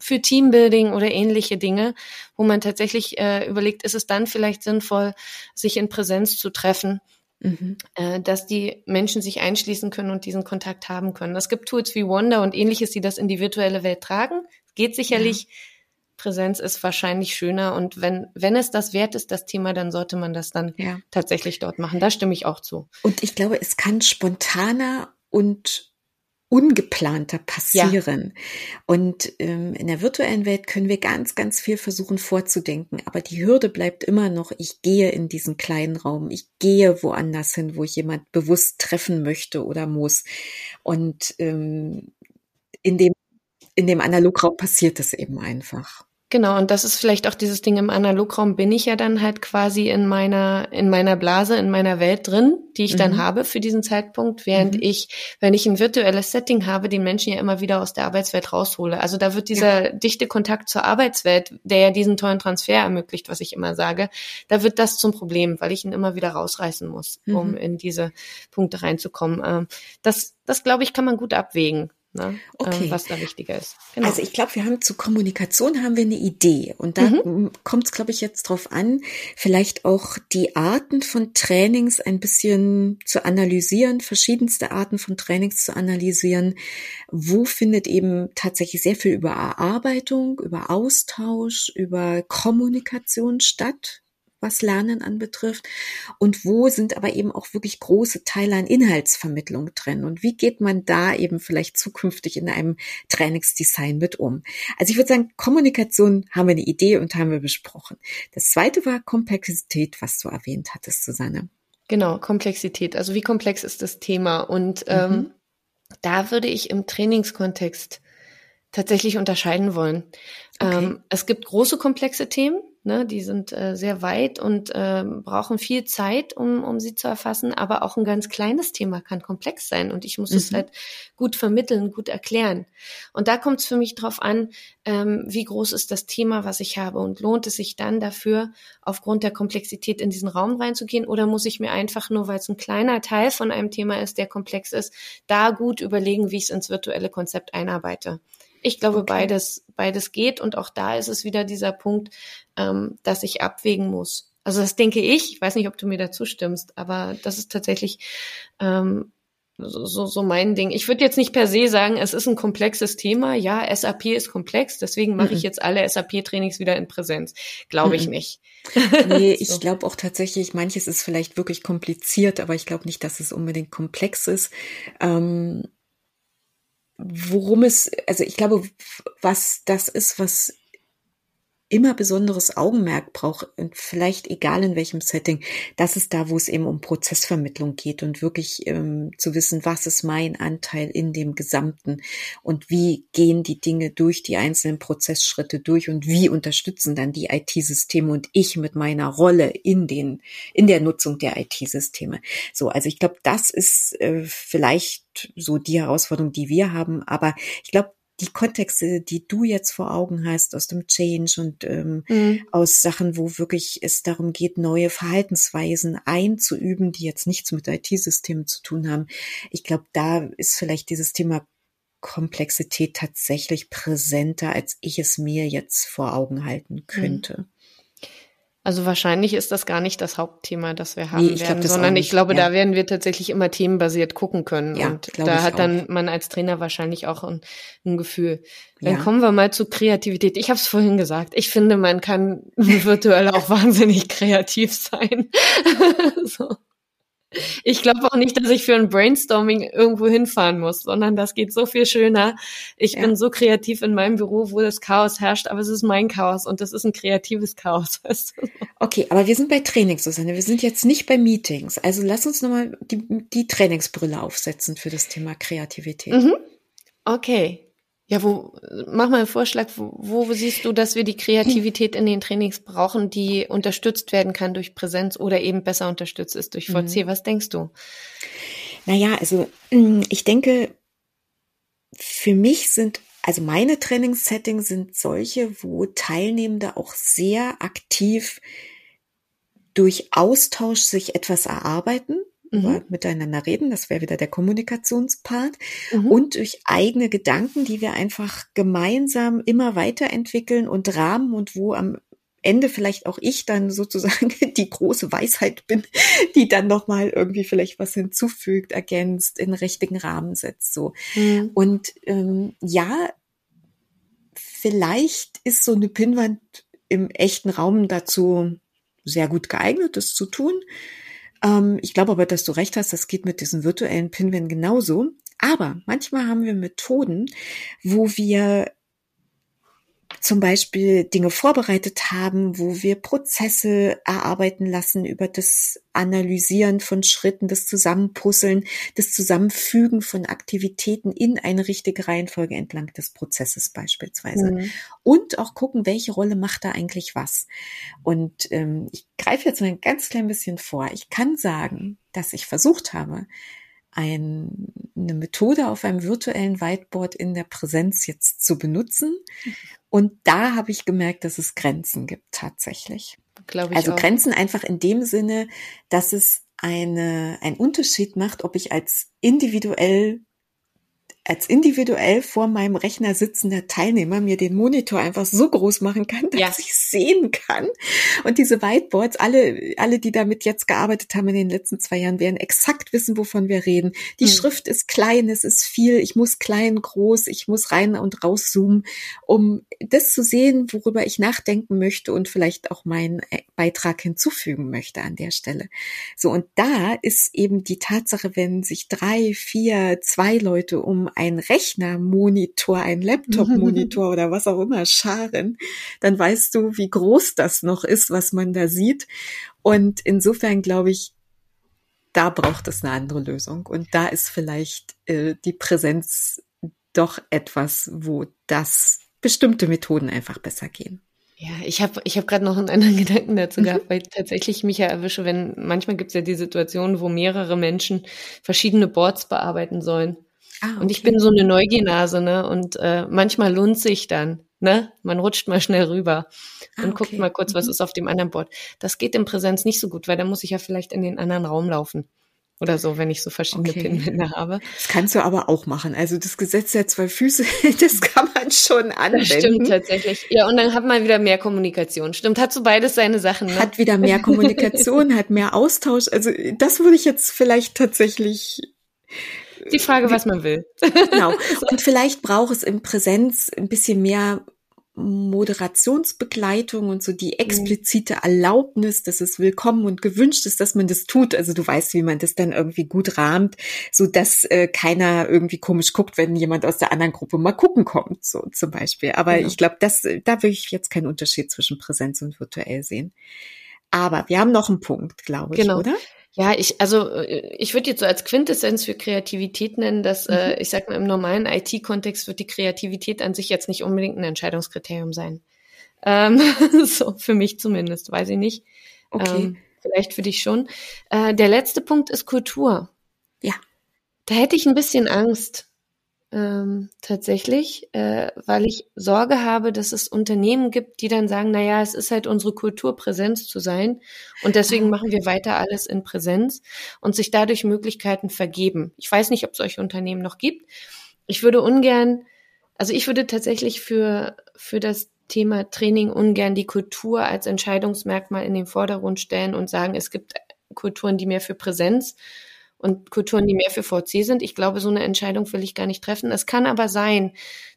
für Teambuilding oder ähnliche Dinge, wo man tatsächlich äh, überlegt, ist es dann vielleicht sinnvoll, sich in Präsenz zu treffen. Mhm. Äh, dass die Menschen sich einschließen können und diesen Kontakt haben können. Es gibt Tools wie Wonder und ähnliches, die das in die virtuelle Welt tragen. Geht sicherlich ja Präsenz ist wahrscheinlich schöner. Und wenn, wenn es das wert ist, das Thema, dann sollte man das dann ja. tatsächlich dort machen. Da stimme ich auch zu. Und ich glaube, es kann spontaner und ungeplanter passieren. Ja. Und ähm, in der virtuellen Welt können wir ganz, ganz viel versuchen vorzudenken. Aber die Hürde bleibt immer noch, ich gehe in diesen kleinen Raum, ich gehe woanders hin, wo ich jemand bewusst treffen möchte oder muss. Und ähm, in dem in dem Analograum passiert es eben einfach. Genau, und das ist vielleicht auch dieses Ding im Analograum bin ich ja dann halt quasi in meiner, in meiner Blase, in meiner Welt drin, die ich mhm. dann habe für diesen Zeitpunkt, während mhm. ich, wenn ich ein virtuelles Setting habe, den Menschen ja immer wieder aus der Arbeitswelt raushole. Also da wird dieser ja. dichte Kontakt zur Arbeitswelt, der ja diesen tollen Transfer ermöglicht, was ich immer sage, da wird das zum Problem, weil ich ihn immer wieder rausreißen muss, mhm. um in diese Punkte reinzukommen. Ähm, das, das glaube ich, kann man gut abwägen ne, ähm, okay. was da wichtiger ist. Genau. Also ich glaube, wir haben zur Kommunikation haben wir eine Idee und da mhm. kommt es, glaube ich, jetzt drauf an, vielleicht auch die Arten von Trainings ein bisschen zu analysieren, verschiedenste Arten von Trainings zu analysieren. Wo findet eben tatsächlich sehr viel über Erarbeitung, über Austausch, über Kommunikation statt? Was Lernen anbetrifft? Und wo sind aber eben auch wirklich große Teile an Inhaltsvermittlung drin? Und wie geht man da eben vielleicht zukünftig in einem Trainingsdesign mit um? Also ich würde sagen, Kommunikation haben wir eine Idee und haben wir besprochen. Das zweite war Komplexität, was du erwähnt hattest, Susanne. Genau, Komplexität. Also wie komplex ist das Thema? Und ähm, mhm. da würde ich im Trainingskontext tatsächlich unterscheiden wollen. Okay. Ähm, es gibt große komplexe Themen, Ne, die sind äh, sehr weit und äh, brauchen viel Zeit, um, um sie zu erfassen. Aber auch ein ganz kleines Thema kann komplex sein und ich muss mhm. es halt gut vermitteln, gut erklären. Und da kommt es für mich drauf an, ähm, wie groß ist das Thema, was ich habe und lohnt es sich dann dafür, aufgrund der Komplexität in diesen Raum reinzugehen oder muss ich mir einfach nur, weil es ein kleiner Teil von einem Thema ist, der komplex ist, da gut überlegen, wie ich es ins virtuelle Konzept einarbeite. Ich glaube, okay. beides, beides geht und auch da ist es wieder dieser Punkt, ähm, dass ich abwägen muss. Also das denke ich, ich weiß nicht, ob du mir dazu stimmst, aber das ist tatsächlich ähm, so, so, so mein Ding. Ich würde jetzt nicht per se sagen, es ist ein komplexes Thema. Ja, SAP ist komplex, deswegen mache mhm. ich jetzt alle SAP-Trainings wieder in Präsenz. Glaube ich mhm. nicht. Nee, so. ich glaube auch tatsächlich, manches ist vielleicht wirklich kompliziert, aber ich glaube nicht, dass es unbedingt komplex ist. Ähm, worum es, also ich glaube, was das ist, was immer besonderes Augenmerk braucht, vielleicht egal in welchem Setting, das ist da, wo es eben um Prozessvermittlung geht und wirklich ähm, zu wissen, was ist mein Anteil in dem Gesamten und wie gehen die Dinge durch die einzelnen Prozessschritte durch und wie unterstützen dann die IT-Systeme und ich mit meiner Rolle in den, in der Nutzung der IT-Systeme. So, also ich glaube, das ist äh, vielleicht so die Herausforderung, die wir haben, aber ich glaube, die Kontexte, die du jetzt vor Augen hast aus dem Change und ähm, mhm. aus Sachen, wo wirklich es darum geht, neue Verhaltensweisen einzuüben, die jetzt nichts mit IT-Systemen zu tun haben. Ich glaube, da ist vielleicht dieses Thema Komplexität tatsächlich präsenter, als ich es mir jetzt vor Augen halten mhm. könnte. Also wahrscheinlich ist das gar nicht das Hauptthema, das wir haben nee, werden, glaub, sondern ich glaube, ja. da werden wir tatsächlich immer themenbasiert gucken können. Ja, und da hat dann man als Trainer wahrscheinlich auch ein, ein Gefühl. Dann ja. kommen wir mal zu Kreativität. Ich habe es vorhin gesagt. Ich finde, man kann virtuell auch wahnsinnig kreativ sein. so. Ich glaube auch nicht, dass ich für ein Brainstorming irgendwo hinfahren muss, sondern das geht so viel schöner. Ich ja. bin so kreativ in meinem Büro, wo das Chaos herrscht, aber es ist mein Chaos und das ist ein kreatives Chaos. Okay, aber wir sind bei Trainings, Susanne. Wir sind jetzt nicht bei Meetings. Also lass uns nochmal die, die Trainingsbrille aufsetzen für das Thema Kreativität. Mhm. Okay. Ja, wo, mach mal einen Vorschlag, wo, wo siehst du, dass wir die Kreativität in den Trainings brauchen, die unterstützt werden kann durch Präsenz oder eben besser unterstützt ist durch VC? Mhm. Was denkst du? Naja, also mm, ich denke, für mich sind, also meine Trainingssettings sind solche, wo Teilnehmende auch sehr aktiv durch Austausch sich etwas erarbeiten mhm. miteinander reden, das wäre wieder der Kommunikationspart, mhm. und durch eigene Gedanken, die wir einfach gemeinsam immer weiterentwickeln und rahmen und wo am Ende vielleicht auch ich dann sozusagen die große Weisheit bin, die dann nochmal irgendwie vielleicht was hinzufügt, ergänzt, in richtigen Rahmen setzt, so. Mhm. Und ähm, ja, vielleicht ist so eine Pinnwand im echten Raum dazu sehr gut geeignet, das zu tun. Ähm, ich glaube aber, dass du recht hast, das geht mit diesen virtuellen Pinwänden genauso. Aber manchmal haben wir Methoden, wo wir zum Beispiel Dinge vorbereitet haben, wo wir Prozesse erarbeiten lassen über das Analysieren von Schritten, das Zusammenpuzzeln, das Zusammenfügen von Aktivitäten in eine richtige Reihenfolge entlang des Prozesses beispielsweise. Mhm. Und auch gucken, welche Rolle macht da eigentlich was. Und ähm, ich greife jetzt mal ein ganz klein bisschen vor. Ich kann sagen, dass ich versucht habe, ein, eine Methode auf einem virtuellen Whiteboard in der Präsenz jetzt zu benutzen. Und da habe ich gemerkt, dass es Grenzen gibt tatsächlich. Glaube ich also auch. Grenzen einfach in dem Sinne, dass es eine, einen Unterschied macht, ob ich als individuell als individuell vor meinem Rechner sitzender Teilnehmer mir den Monitor einfach so groß machen kann, dass ja. ich sehen kann. Und diese Whiteboards, alle, alle, die damit jetzt gearbeitet haben in den letzten zwei Jahren, werden exakt wissen, wovon wir reden. Die hm. Schrift ist klein, es ist viel, ich muss klein, groß, ich muss rein und raus zoomen, um das zu sehen, worüber ich nachdenken möchte und vielleicht auch meinen äh, Beitrag hinzufügen möchte an der Stelle. So, und da ist eben die Tatsache, wenn sich drei, vier, zwei Leute um ein Rechnermonitor, ein Laptopmonitor oder was auch immer scharen, dann weißt du, wie groß das noch ist, was man da sieht. Und insofern glaube ich, da braucht es eine andere Lösung. Und da ist vielleicht äh, die Präsenz doch etwas, wo das bestimmte Methoden einfach besser gehen. Ja, ich habe ich hab gerade noch einen anderen Gedanken dazu mhm. gehabt, weil tatsächlich ich mich ja erwische, wenn manchmal gibt es ja die Situation, wo mehrere Menschen verschiedene Boards bearbeiten sollen. Ah, okay. Und ich bin so eine Neugiernase, ne? Und äh, manchmal lohnt sich dann, ne? Man rutscht mal schnell rüber und ah, okay. guckt mal kurz, was mhm. ist auf dem anderen Board. Das geht in Präsenz nicht so gut, weil da muss ich ja vielleicht in den anderen Raum laufen. oder so, wenn ich so verschiedene okay. Pinwände habe. Das kannst du aber auch machen. Also das Gesetz der zwei Füße, das kann man schon anwenden. Das stimmt tatsächlich. Ja, und dann hat man wieder mehr Kommunikation. Stimmt, hat so beides seine Sachen. Ne? Hat wieder mehr Kommunikation, hat mehr Austausch. Also das würde ich jetzt vielleicht tatsächlich die Frage, was man will. Genau. Und vielleicht braucht es in Präsenz ein bisschen mehr Moderationsbegleitung und so die mhm. explizite Erlaubnis, dass es willkommen und gewünscht ist, dass man das tut. Also du weißt, wie man das dann irgendwie gut rahmt, so dass äh, keiner irgendwie komisch guckt, wenn jemand aus der anderen Gruppe mal gucken kommt, so zum Beispiel. Aber genau. ich glaube, das, da würde ich jetzt keinen Unterschied zwischen Präsenz und virtuell sehen. Aber wir haben noch einen Punkt, glaube ich, genau. oder? Ja, ich, also äh, ich würde jetzt so als Quintessenz für Kreativität nennen, dass äh, mhm. äh, ich sag mal, im normalen IT-Kontext wird die Kreativität an sich jetzt nicht unbedingt ein Entscheidungskriterium sein. Ähm, so, für mich zumindest, weiß ich nicht. Okay. Ähm, vielleicht für dich schon. Äh, der letzte Punkt ist Kultur. Ja. Da hätte ich ein bisschen Angst ähm, tatsächlich, äh, weil ich Sorge habe, dass es Unternehmen gibt, die dann sagen, na ja, es ist halt unsere Kultur, Präsenz zu sein und deswegen machen wir weiter alles in Präsenz und sich dadurch Möglichkeiten vergeben. Ich weiß nicht, ob es solche Unternehmen noch gibt. Ich würde ungern, also ich würde tatsächlich für, für das Thema Training ungern die Kultur als Entscheidungsmerkmal in den Vordergrund stellen und sagen, es gibt Kulturen, die mehr für Präsenz und Kulturen, die mehr für VC sind. Ich glaube, so eine Entscheidung will ich gar nicht treffen. Es kann aber sein,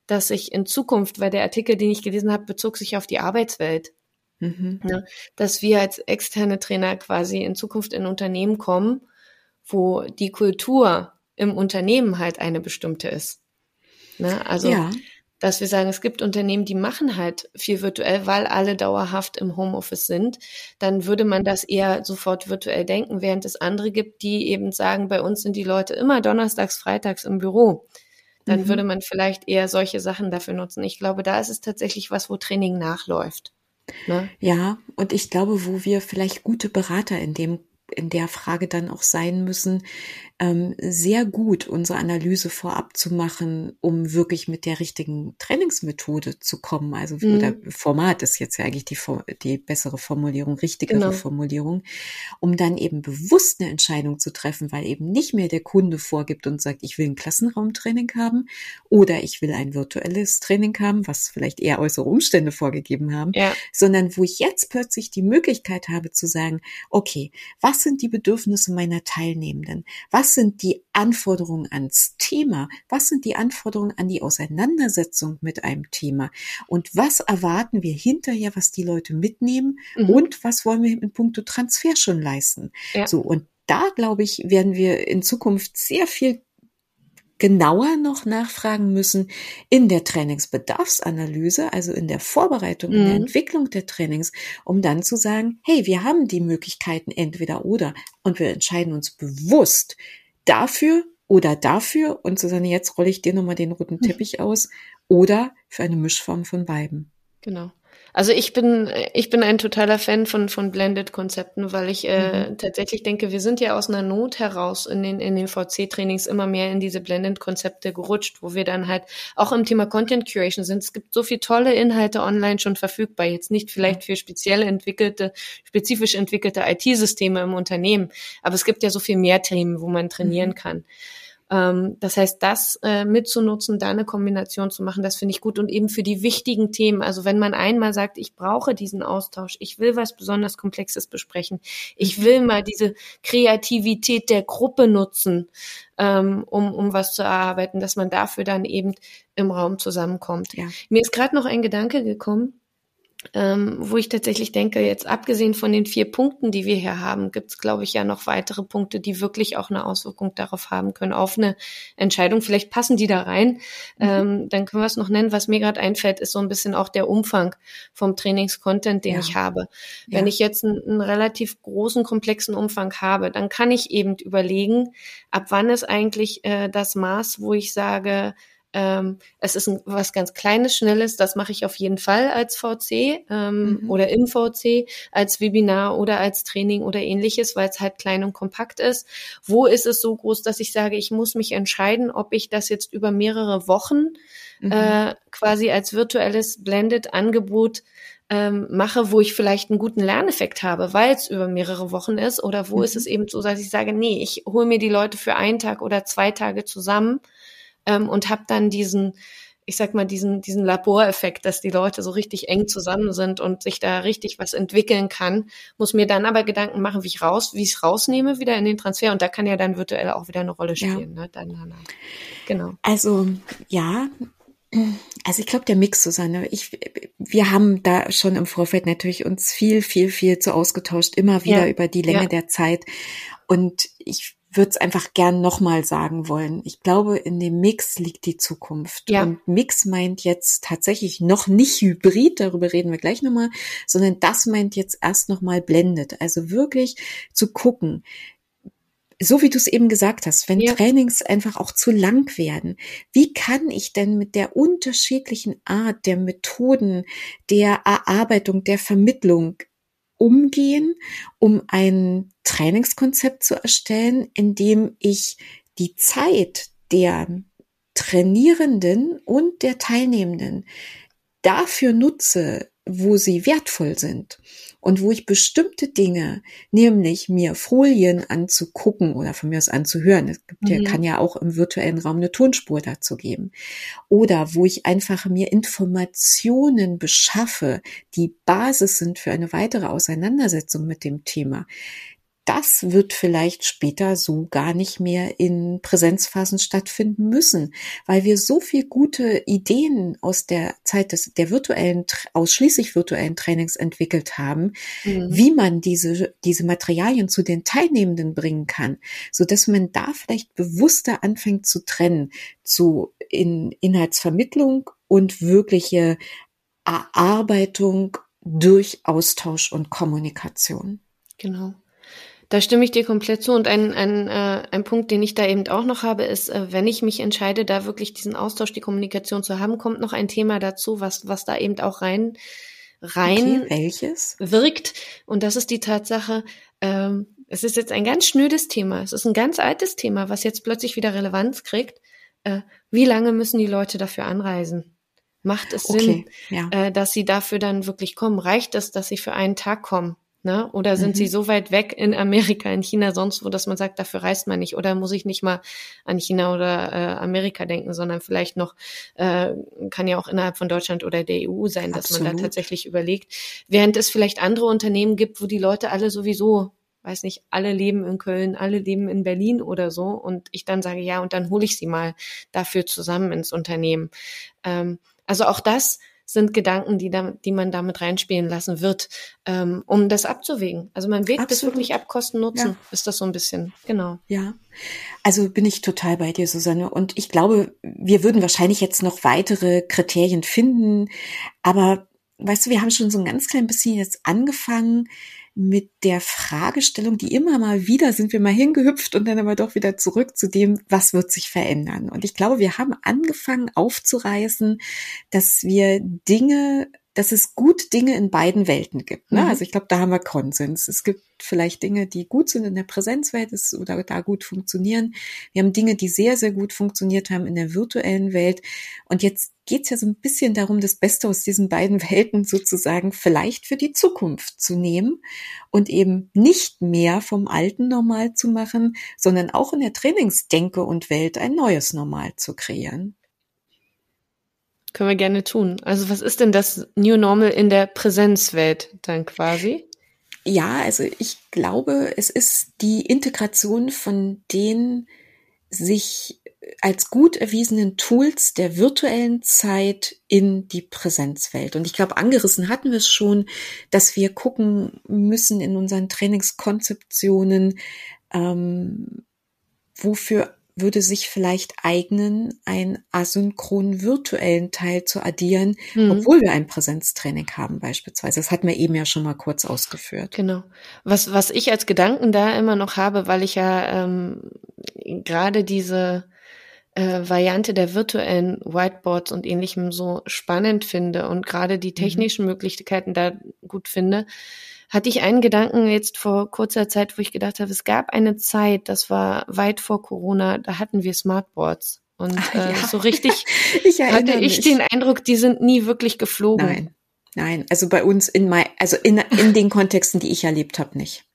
dass ich in Zukunft, weil der Artikel, den ich gelesen habe, bezog sich auf die Arbeitswelt. Mhm. Ja, dass wir als externe Trainer quasi in Zukunft in Unternehmen kommen, wo die Kultur im Unternehmen halt eine bestimmte ist. Ne? Also ja dass wir sagen, es gibt Unternehmen, die machen halt viel virtuell, weil alle dauerhaft im Homeoffice sind, dann würde man das eher sofort virtuell denken, während es andere gibt, die eben sagen, bei uns sind die Leute immer donnerstags, freitags im Büro. Dann mhm. würde man vielleicht eher solche Sachen dafür nutzen. Ich glaube, da ist es tatsächlich was, wo Training nachläuft. Ne? Ja, und ich glaube, wo wir vielleicht gute Berater in dem in der Frage dann auch sein müssen, ähm, sehr gut unsere Analyse vorab zu machen, um wirklich mit der richtigen Trainingsmethode zu kommen. Also mhm. oder Format ist jetzt ja eigentlich die, die bessere Formulierung, richtigere genau. Formulierung, um dann eben bewusst eine Entscheidung zu treffen, weil eben nicht mehr der Kunde vorgibt und sagt, ich will ein Klassenraumtraining haben oder ich will ein virtuelles Training haben, was vielleicht eher äußere Umstände vorgegeben haben, ja. sondern wo ich jetzt plötzlich die Möglichkeit habe zu sagen, okay, was sind die Bedürfnisse meiner Teilnehmenden? Was was sind die Anforderungen ans Thema? Was sind die Anforderungen an die Auseinandersetzung mit einem Thema? Und was erwarten wir hinterher, was die Leute mitnehmen? Mhm. Und was wollen wir in puncto Transfer schon leisten? Ja. So. Und da, glaube ich, werden wir in Zukunft sehr viel genauer noch nachfragen müssen in der Trainingsbedarfsanalyse, also in der Vorbereitung, mhm. in der mhm. Entwicklung der Trainings, um dann zu sagen, hey, wir haben die Möglichkeiten entweder oder und wir entscheiden uns bewusst dafür oder dafür und Susanne, jetzt rolle ich dir nochmal den roten mhm. Teppich aus oder für eine Mischform von beiden. Genau. Also ich bin, ich bin ein totaler Fan von, von Blended-Konzepten, weil ich äh, mhm. tatsächlich denke, wir sind ja aus einer Not heraus in den, in den VC-Trainings immer mehr in diese Blended-Konzepte gerutscht, wo wir dann halt auch im Thema Content Curation sind. Es gibt so viele tolle Inhalte online schon verfügbar. Jetzt nicht vielleicht für speziell entwickelte, spezifisch entwickelte IT-Systeme im Unternehmen, aber es gibt ja so viel mehr Themen, wo man trainieren mhm. kann. Ähm, das heißt, das äh, mitzunutzen, da eine Kombination zu machen, das finde ich gut und eben für die wichtigen Themen. Also wenn man einmal sagt, ich brauche diesen Austausch, ich will was besonders Komplexes besprechen, ich will mal diese Kreativität der Gruppe nutzen, ähm, um, um was zu erarbeiten, dass man dafür dann eben im Raum zusammenkommt. Ja. Mir ist gerade noch ein Gedanke gekommen ähm, wo ich tatsächlich denke, jetzt abgesehen von den vier Punkten, die wir hier haben, gibt es, glaube ich, ja noch weitere Punkte, die wirklich auch eine Auswirkung darauf haben können, auf eine Entscheidung. Vielleicht passen die da rein. Mhm. Ähm, dann können wir es noch nennen. Was mir gerade einfällt, ist so ein bisschen auch der Umfang vom Trainingscontent, den ja. ich habe. Wenn ja. ich jetzt einen, einen relativ großen, komplexen Umfang habe, dann kann ich eben überlegen, ab wann ist eigentlich äh, das Maß, wo ich sage, ähm, es ist ein, was ganz Kleines, Schnelles, das mache ich auf jeden Fall als VC ähm, mhm. oder im VC, als Webinar oder als Training oder ähnliches, weil es halt klein und kompakt ist. Wo ist es so groß, dass ich sage, ich muss mich entscheiden, ob ich das jetzt über mehrere Wochen mhm. äh, quasi als virtuelles Blended-Angebot ähm, mache, wo ich vielleicht einen guten Lerneffekt habe, weil es über mehrere Wochen ist, oder wo mhm. ist es eben so, dass ich sage, nee, ich hole mir die Leute für einen Tag oder zwei Tage zusammen ähm, und habe dann diesen, ich sag mal, diesen, diesen Laboreffekt, dass die Leute so richtig eng zusammen sind und sich da richtig was entwickeln kann, muss mir dann aber Gedanken machen, wie ich raus, wie ich es rausnehme wieder in den Transfer und da kann ja dann virtuell auch wieder eine Rolle spielen, ja. ne? Dann, dann, genau. Also ja, also ich glaube, der Mix, Susanne, ich, wir haben da schon im Vorfeld natürlich uns viel, viel, viel zu ausgetauscht, immer wieder ja. über die Länge ja. der Zeit. Und ich würde es einfach gern nochmal sagen wollen. Ich glaube, in dem Mix liegt die Zukunft. Ja. Und Mix meint jetzt tatsächlich noch nicht Hybrid, darüber reden wir gleich nochmal, sondern das meint jetzt erst nochmal blendet. Also wirklich zu gucken, so wie du es eben gesagt hast, wenn ja. Trainings einfach auch zu lang werden, wie kann ich denn mit der unterschiedlichen Art der Methoden, der Erarbeitung, der Vermittlung umgehen, um ein Trainingskonzept zu erstellen, in dem ich die Zeit der Trainierenden und der Teilnehmenden dafür nutze, wo sie wertvoll sind und wo ich bestimmte Dinge, nämlich mir Folien anzugucken oder von mir aus anzuhören, es gibt ja, mhm. kann ja auch im virtuellen Raum eine Tonspur dazu geben, oder wo ich einfach mir Informationen beschaffe, die Basis sind für eine weitere Auseinandersetzung mit dem Thema, das wird vielleicht später so gar nicht mehr in Präsenzphasen stattfinden müssen, weil wir so viel gute Ideen aus der Zeit des, der virtuellen, ausschließlich virtuellen Trainings entwickelt haben, mhm. wie man diese, diese Materialien zu den Teilnehmenden bringen kann, so dass man da vielleicht bewusster anfängt zu trennen zu in Inhaltsvermittlung und wirkliche Erarbeitung durch Austausch und Kommunikation. Genau. Da stimme ich dir komplett zu. Und ein, ein, äh, ein Punkt, den ich da eben auch noch habe, ist, äh, wenn ich mich entscheide, da wirklich diesen Austausch, die Kommunikation zu haben, kommt noch ein Thema dazu, was, was da eben auch rein, rein okay, welches? wirkt. Und das ist die Tatsache, ähm, es ist jetzt ein ganz schnödes Thema. Es ist ein ganz altes Thema, was jetzt plötzlich wieder Relevanz kriegt. Äh, wie lange müssen die Leute dafür anreisen? Macht es okay, Sinn, ja. äh, dass sie dafür dann wirklich kommen? Reicht es, dass sie für einen Tag kommen? Ne? Oder sind mhm. sie so weit weg in Amerika, in China, sonst wo, dass man sagt, dafür reist man nicht? Oder muss ich nicht mal an China oder äh, Amerika denken, sondern vielleicht noch, äh, kann ja auch innerhalb von Deutschland oder der EU sein, dass Absolut. man da tatsächlich überlegt. Während es vielleicht andere Unternehmen gibt, wo die Leute alle sowieso weiß nicht, alle leben in Köln, alle leben in Berlin oder so und ich dann sage, ja, und dann hole ich sie mal dafür zusammen ins Unternehmen. Ähm, also auch das sind Gedanken, die, da, die man damit reinspielen lassen wird, ähm, um das abzuwägen. Also man wägt das wirklich ab, Kosten Nutzen, ja. ist das so ein bisschen, genau. Ja, also bin ich total bei dir, Susanne. Und ich glaube, wir würden wahrscheinlich jetzt noch weitere Kriterien finden. Aber weißt du, wir haben schon so ein ganz klein bisschen jetzt angefangen, mit der Fragestellung, die immer mal wieder sind wir mal hingehüpft und dann aber doch wieder zurück zu dem, was wird sich verändern. Und ich glaube, wir haben angefangen aufzureißen, dass wir Dinge dass es gut Dinge in beiden Welten gibt. Ne? Mhm. Also ich glaube, da haben wir Konsens. Es gibt vielleicht Dinge, die gut sind in der Präsenzwelt ist, oder da gut funktionieren. Wir haben Dinge, die sehr, sehr gut funktioniert haben in der virtuellen Welt. Und jetzt geht's ja so ein bisschen darum, das Beste aus diesen beiden Welten sozusagen vielleicht für die Zukunft zu nehmen und eben nicht mehr vom alten Normal zu machen, sondern auch in der Trainingsdenke und Welt ein neues Normal zu kreieren. Können wir gerne tun. Also was ist denn das New Normal in der Präsenzwelt dann quasi? Ja, also ich glaube, es ist die Integration von den sich als gut erwiesenen Tools der virtuellen Zeit in die Präsenzwelt. Und ich glaube, angerissen hatten wir es schon, dass wir gucken müssen in unseren Trainingskonzeptionen, ähm, wofür würde sich vielleicht eignen, einen asynchronen virtuellen Teil zu addieren, mhm. obwohl wir ein Präsenztraining haben beispielsweise. Das hatten wir eben ja schon mal kurz ausgeführt. Genau. Was, was ich als Gedanken da immer noch habe, weil ich ja ähm, gerade diese äh, Variante der virtuellen Whiteboards und ähnlichem so spannend finde und gerade die mhm. technischen mhm. Möglichkeiten da gut finde, hatte ich einen Gedanken jetzt vor kurzer Zeit, wo ich gedacht habe, es gab eine Zeit, das war weit vor Corona, da hatten wir Smartboards. Und Ach, äh, ja. so richtig ich hatte ich mich. den Eindruck, die sind nie wirklich geflogen. Nein, nein, also bei uns in mein, also in, in den Kontexten, die ich erlebt habe, nicht.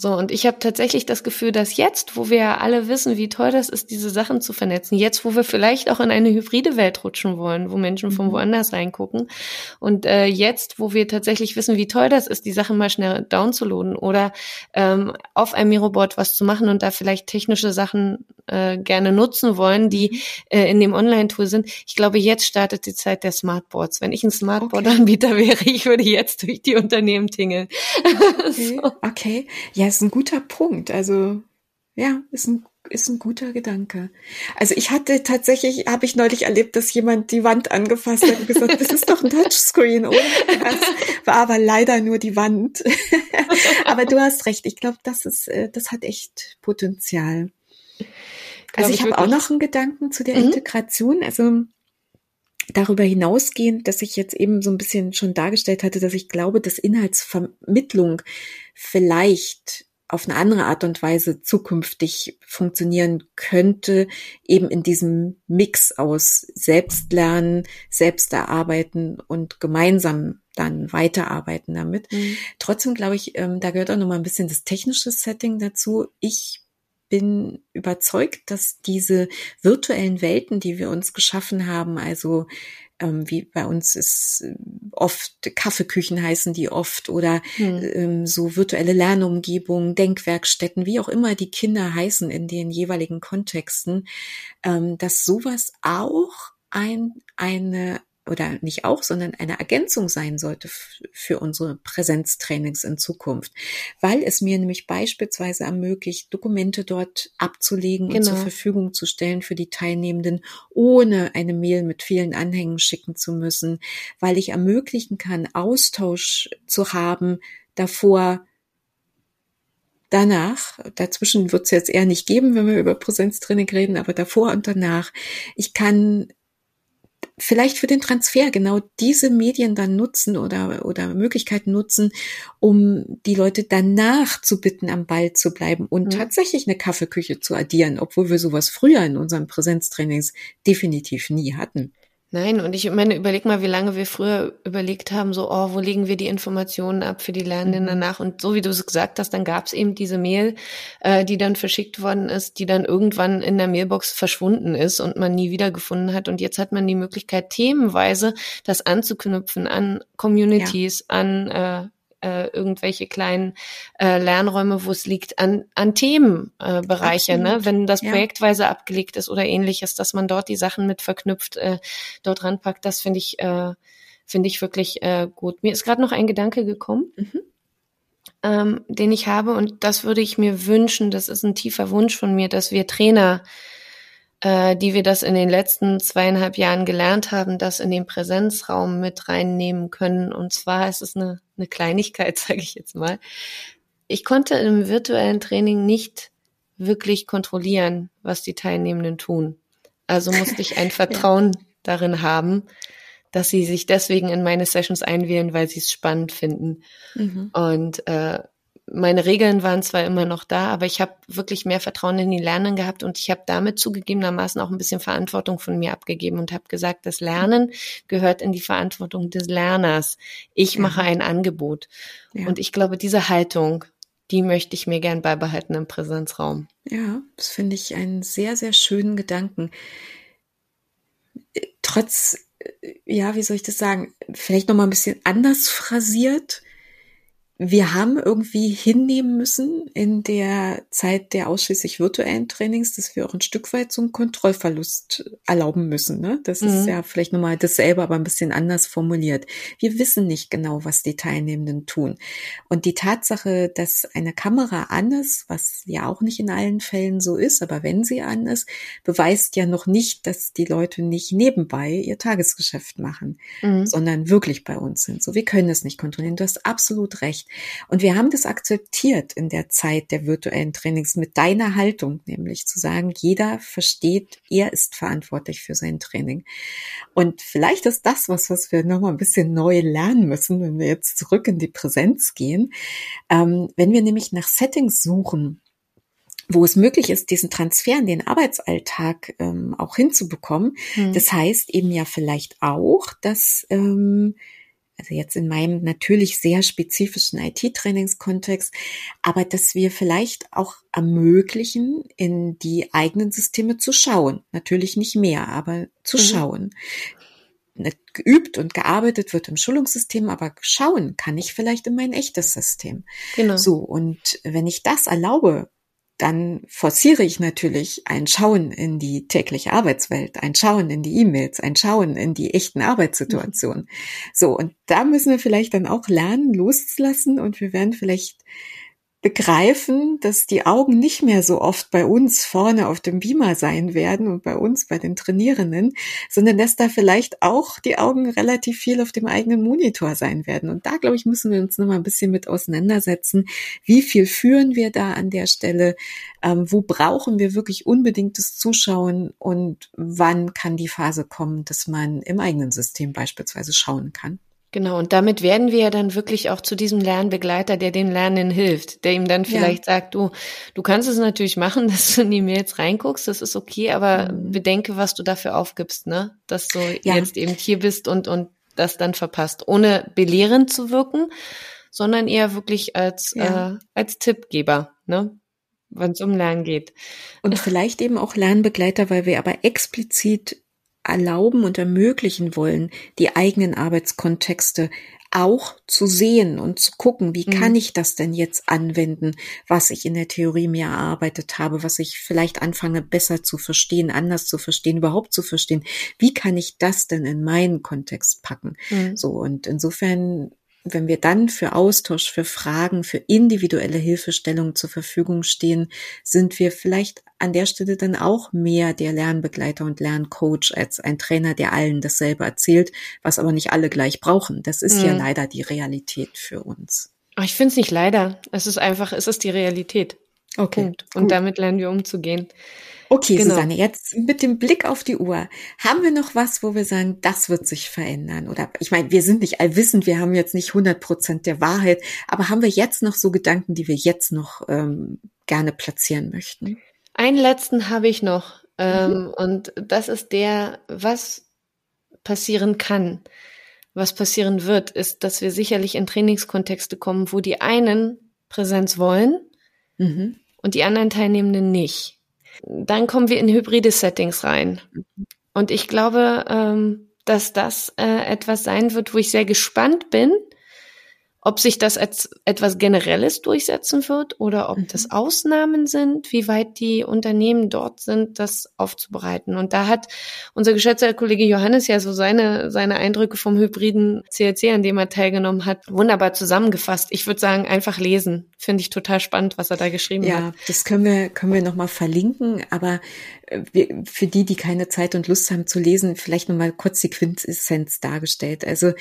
So, und ich habe tatsächlich das Gefühl, dass jetzt, wo wir alle wissen, wie toll das ist, diese Sachen zu vernetzen, jetzt, wo wir vielleicht auch in eine hybride Welt rutschen wollen, wo Menschen von mhm. woanders reingucken, und äh, jetzt, wo wir tatsächlich wissen, wie toll das ist, die Sachen mal schnell downzuladen oder ähm, auf einem Miroboard was zu machen und da vielleicht technische Sachen äh, gerne nutzen wollen, die mhm. äh, in dem Online-Tool sind. Ich glaube, jetzt startet die Zeit der Smartboards. Wenn ich ein Smartboard-Anbieter okay. wäre, ich würde jetzt durch die Unternehmen tingeln. Okay. so. okay. Ja, ist ein guter Punkt. Also ja, ist ein ist ein guter Gedanke. Also ich hatte tatsächlich, habe ich neulich erlebt, dass jemand die Wand angefasst hat und gesagt, das ist doch ein Touchscreen, oder? Das war aber leider nur die Wand. aber du hast recht. Ich glaube, das ist, äh, das hat echt Potenzial. Also ich, ich habe auch noch einen Gedanken zu der mhm. Integration. Also darüber hinausgehend, dass ich jetzt eben so ein bisschen schon dargestellt hatte, dass ich glaube, dass Inhaltsvermittlung vielleicht auf eine andere Art und Weise zukünftig funktionieren könnte, eben in diesem Mix aus Selbstlernen, Selbsterarbeiten und gemeinsam dann weiterarbeiten damit. Mhm. Trotzdem glaube ich, ähm, da gehört auch noch mal ein bisschen das technische Setting dazu. Ich bin überzeugt, dass diese virtuellen Welten, die wir uns geschaffen haben, also ähm, wie bei uns ist äh, oft Kaffeeküchen heißen die oft oder hm. ähm, so virtuelle Lernumgebungen, Denkwerkstätten, wie auch immer die Kinder heißen in den jeweiligen Kontexten, ähm, dass sowas auch ein, eine oder nicht auch, sondern eine Ergänzung sein sollte für unsere Präsenztrainings in Zukunft, weil es mir nämlich beispielsweise ermöglicht, Dokumente dort abzulegen genau. und zur genau. Verfügung zu stellen für die Teilnehmenden, ohne eine Mail mit vielen Anhängen schicken zu müssen, weil ich ermöglichen kann, Austausch zu haben davor, danach, dazwischen wird es jetzt eher nicht geben, wenn wir über Präsenztraining reden, aber davor und danach, ich kann vielleicht für den Transfer genau diese Medien dann nutzen oder, oder Möglichkeiten nutzen, um die Leute danach zu bitten, am Ball zu bleiben und mhm. tatsächlich eine Kaffeeküche zu addieren, obwohl wir sowas früher in unseren Präsenztrainings definitiv nie hatten. Nein, und ich meine, überleg mal, wie lange wir früher überlegt haben, so, oh, wo legen wir die Informationen ab für die Lernenden mhm. danach? Und so wie du es gesagt hast, dann gab es eben diese Mail, äh, die dann verschickt worden ist, die dann irgendwann in der Mailbox verschwunden ist und man nie wiedergefunden hat. Und jetzt hat man die Möglichkeit, themenweise das anzuknüpfen an Communities, ja. an äh, äh, irgendwelche kleinen äh, Lernräume, wo es liegt, an, an Themenbereiche, äh, ne? wenn das ja. projektweise abgelegt ist oder ähnliches, dass man dort die Sachen mit verknüpft, äh, dort ranpackt, das finde ich, äh, finde ich wirklich äh, gut. Mir ist gerade noch ein Gedanke gekommen. Mhm. Ähm, den ich habe und das würde ich mir wünschen, das ist ein tiefer Wunsch von mir, dass wir Trainer äh, die wir das in den letzten zweieinhalb Jahren gelernt haben, das in den Präsenzraum mit reinnehmen können. Und zwar ist es eine, eine Kleinigkeit, sage ich jetzt mal. Ich konnte im virtuellen Training nicht wirklich kontrollieren, was die Teilnehmenden tun. Also musste ich ein Vertrauen ja. darin haben, dass sie sich deswegen in meine Sessions einwählen, weil sie es spannend finden. Mhm. Und äh, meine Regeln waren zwar immer noch da, aber ich habe wirklich mehr Vertrauen in die Lernen gehabt und ich habe damit zugegebenermaßen auch ein bisschen Verantwortung von mir abgegeben und habe gesagt, das Lernen gehört in die Verantwortung des Lerners. Ich ja. mache ein Angebot. Ja. Und ich glaube, diese Haltung, die möchte ich mir gern beibehalten im Präsenzraum. Ja, das finde ich einen sehr, sehr schönen Gedanken. Trotz, ja, wie soll ich das sagen, vielleicht noch mal ein bisschen anders phrasiert wir haben irgendwie hinnehmen müssen in der Zeit der ausschließlich virtuellen Trainings, dass wir auch ein Stück weit so einen Kontrollverlust erlauben müssen. Ne? Das mhm. ist ja vielleicht nochmal dasselbe, aber ein bisschen anders formuliert. Wir wissen nicht genau, was die Teilnehmenden tun. Und die Tatsache, dass eine Kamera an ist, was ja auch nicht in allen Fällen so ist, aber wenn sie an ist, beweist ja noch nicht, dass die Leute nicht nebenbei ihr Tagesgeschäft machen, mhm. sondern wirklich bei uns sind. So, wir können es nicht kontrollieren. Du hast absolut recht. Und wir haben das akzeptiert in der Zeit der virtuellen Trainings mit deiner Haltung, nämlich zu sagen, jeder versteht, er ist verantwortlich für sein Training. Und vielleicht ist das was, was wir nochmal ein bisschen neu lernen müssen, wenn wir jetzt zurück in die Präsenz gehen. Ähm, wenn wir nämlich nach Settings suchen, wo es möglich ist, diesen Transfer in den Arbeitsalltag ähm, auch hinzubekommen. Mhm. Das heißt eben ja vielleicht auch, dass ähm, also jetzt in meinem natürlich sehr spezifischen IT-Trainingskontext, aber dass wir vielleicht auch ermöglichen, in die eigenen Systeme zu schauen. Natürlich nicht mehr, aber zu mhm. schauen. Geübt und gearbeitet wird im Schulungssystem, aber schauen kann ich vielleicht in mein echtes System. Genau. So, und wenn ich das erlaube, dann forciere ich natürlich ein Schauen in die tägliche Arbeitswelt, ein Schauen in die E-Mails, ein Schauen in die echten Arbeitssituationen. So, und da müssen wir vielleicht dann auch lernen, loszulassen und wir werden vielleicht begreifen, dass die Augen nicht mehr so oft bei uns vorne auf dem Beamer sein werden und bei uns, bei den Trainierenden, sondern dass da vielleicht auch die Augen relativ viel auf dem eigenen Monitor sein werden. Und da, glaube ich, müssen wir uns noch mal ein bisschen mit auseinandersetzen. Wie viel führen wir da an der Stelle? Ähm, wo brauchen wir wirklich unbedingtes Zuschauen? Und wann kann die Phase kommen, dass man im eigenen System beispielsweise schauen kann? Genau, und damit werden wir ja dann wirklich auch zu diesem Lernbegleiter, der dem Lernenden hilft, der ihm dann vielleicht ja. sagt, du, du kannst es natürlich machen, dass du in die Mails reinguckst, das ist okay, aber mhm. bedenke, was du dafür aufgibst, ne? Dass du ja. jetzt eben hier bist und, und das dann verpasst, ohne belehrend zu wirken, sondern eher wirklich als, ja. äh, als Tippgeber, ne? wenn es um Lernen geht. Und vielleicht eben auch Lernbegleiter, weil wir aber explizit erlauben und ermöglichen wollen, die eigenen Arbeitskontexte auch zu sehen und zu gucken, wie mhm. kann ich das denn jetzt anwenden, was ich in der Theorie mir erarbeitet habe, was ich vielleicht anfange besser zu verstehen, anders zu verstehen, überhaupt zu verstehen. Wie kann ich das denn in meinen Kontext packen? Mhm. So und insofern wenn wir dann für Austausch, für Fragen, für individuelle Hilfestellung zur Verfügung stehen, sind wir vielleicht an der Stelle dann auch mehr der Lernbegleiter und Lerncoach als ein Trainer, der allen dasselbe erzählt, was aber nicht alle gleich brauchen. Das ist mhm. ja leider die Realität für uns. Ich finde es nicht leider. Es ist einfach, es ist die Realität. Okay. Punkt. Und gut. damit lernen wir umzugehen. Okay, genau. Susanne, jetzt mit dem Blick auf die Uhr, haben wir noch was, wo wir sagen, das wird sich verändern? Oder ich meine, wir sind nicht allwissend, wir haben jetzt nicht 100 Prozent der Wahrheit, aber haben wir jetzt noch so Gedanken, die wir jetzt noch ähm, gerne platzieren möchten? Einen letzten habe ich noch ähm, mhm. und das ist der, was passieren kann, was passieren wird, ist, dass wir sicherlich in Trainingskontexte kommen, wo die einen Präsenz wollen mhm. und die anderen Teilnehmenden nicht. Dann kommen wir in hybride Settings rein. Und ich glaube, ähm, dass das äh, etwas sein wird, wo ich sehr gespannt bin, ob sich das als etwas Generelles durchsetzen wird oder ob das mhm. Ausnahmen sind, wie weit die Unternehmen dort sind, das aufzubereiten. Und da hat unser geschätzter Kollege Johannes ja so seine, seine Eindrücke vom hybriden CLC, an dem er teilgenommen hat, wunderbar zusammengefasst. Ich würde sagen, einfach lesen. Finde ich total spannend, was er da geschrieben ja, hat. Ja, das können wir, können wir nochmal verlinken. Aber für die, die keine Zeit und Lust haben zu lesen, vielleicht nochmal kurz die Quintessenz dargestellt. Also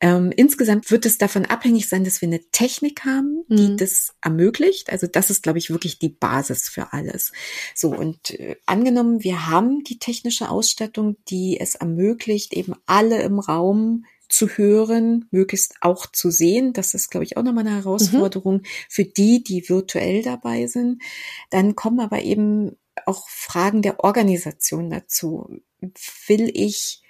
ähm, insgesamt wird es davon abhängig sein, dass wir eine Technik haben, die mhm. das ermöglicht. Also das ist, glaube ich, wirklich die Basis für alles. So, und äh, angenommen, wir haben die technische Ausstattung, die es ermöglicht, eben alle im Raum zu hören, möglichst auch zu sehen. Das ist, glaube ich, auch nochmal eine Herausforderung mhm. für die, die virtuell dabei sind. Dann kommen aber eben auch Fragen der Organisation dazu. Will ich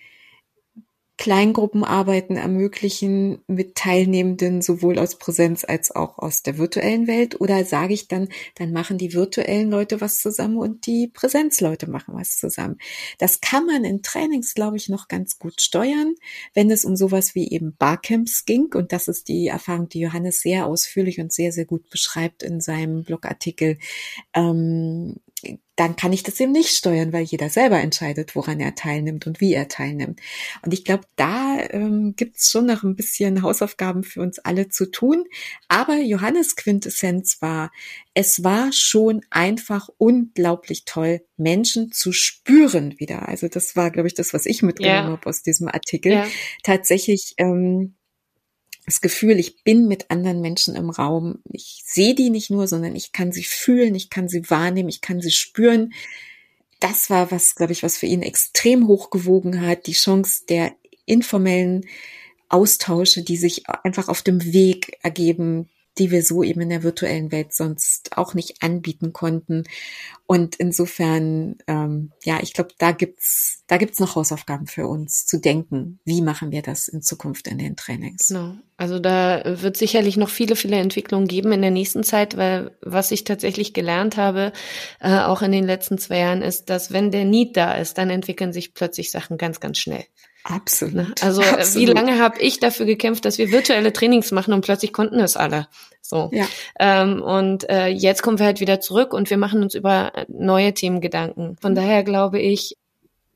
Kleingruppenarbeiten ermöglichen mit Teilnehmenden sowohl aus Präsenz als auch aus der virtuellen Welt? Oder sage ich dann, dann machen die virtuellen Leute was zusammen und die Präsenzleute machen was zusammen? Das kann man in Trainings, glaube ich, noch ganz gut steuern, wenn es um sowas wie eben Barcamps ging. Und das ist die Erfahrung, die Johannes sehr ausführlich und sehr, sehr gut beschreibt in seinem Blogartikel. Ähm, dann kann ich das eben nicht steuern, weil jeder selber entscheidet, woran er teilnimmt und wie er teilnimmt. Und ich glaube, da ähm, gibt es schon noch ein bisschen Hausaufgaben für uns alle zu tun. Aber Johannes Quintessenz war, es war schon einfach unglaublich toll, Menschen zu spüren wieder. Also das war, glaube ich, das, was ich mitgenommen yeah. habe aus diesem Artikel. Yeah. Tatsächlich ähm, das Gefühl, ich bin mit anderen Menschen im Raum. Ich sehe die nicht nur, sondern ich kann sie fühlen, ich kann sie wahrnehmen, ich kann sie spüren. Das war was, glaube ich, was für ihn extrem hochgewogen hat. Die Chance der informellen Austausche, die sich einfach auf dem Weg ergeben, die wir so eben in der virtuellen Welt sonst auch nicht anbieten konnten. Und insofern, ähm, ja, ich glaube, da gibt's, da gibt's noch Hausaufgaben für uns zu denken. Wie machen wir das in Zukunft in den Trainings? Genau. Also da wird sicherlich noch viele, viele Entwicklungen geben in der nächsten Zeit, weil was ich tatsächlich gelernt habe, äh, auch in den letzten zwei Jahren, ist, dass wenn der Need da ist, dann entwickeln sich plötzlich Sachen ganz, ganz schnell. Absolut. Ne? Also äh, Absolut. wie lange habe ich dafür gekämpft, dass wir virtuelle Trainings machen und plötzlich konnten es alle. So. Ja. Ähm, und äh, jetzt kommen wir halt wieder zurück und wir machen uns über neue Themen Gedanken. Von daher glaube ich,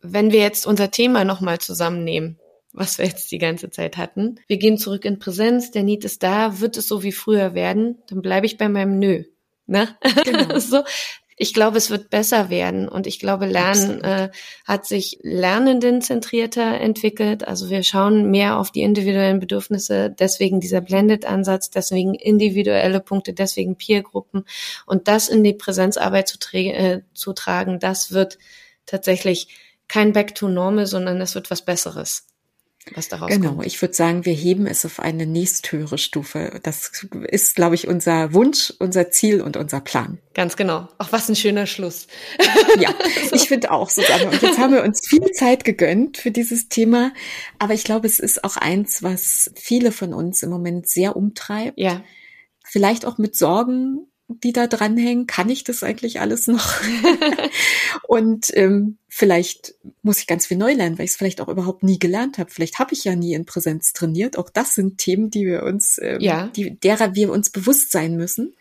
wenn wir jetzt unser Thema nochmal zusammennehmen, was wir jetzt die ganze Zeit hatten, wir gehen zurück in Präsenz, der Need ist da, wird es so wie früher werden, dann bleibe ich bei meinem Nö. Ne? Genau. so, ich glaube, es wird besser werden. Und ich glaube, Lernen äh, hat sich lernendenzentrierter entwickelt. Also wir schauen mehr auf die individuellen Bedürfnisse, deswegen dieser Blended-Ansatz, deswegen individuelle Punkte, deswegen Peer-Gruppen. Und das in die Präsenzarbeit zu, tra äh, zu tragen, das wird tatsächlich kein Back to Normal, sondern es wird was Besseres was daraus genau, kommt. ich würde sagen, wir heben es auf eine nächsthöhere Stufe. Das ist, glaube ich, unser Wunsch, unser Ziel und unser Plan. Ganz genau. Ach, was ein schöner Schluss. ja, ich finde auch, Susanne. Und jetzt haben wir uns viel Zeit gegönnt für dieses Thema. Aber ich glaube, es ist auch eins, was viele von uns im Moment sehr umtreibt. Ja. Vielleicht auch mit Sorgen die da dranhängen. Kann ich das eigentlich alles noch? und ähm, vielleicht muss ich ganz viel neu lernen, weil ich es vielleicht auch überhaupt nie gelernt habe. Vielleicht habe ich ja nie in Präsenz trainiert. Auch das sind Themen, die wir uns, ähm, ja. die, derer wir uns bewusst sein müssen.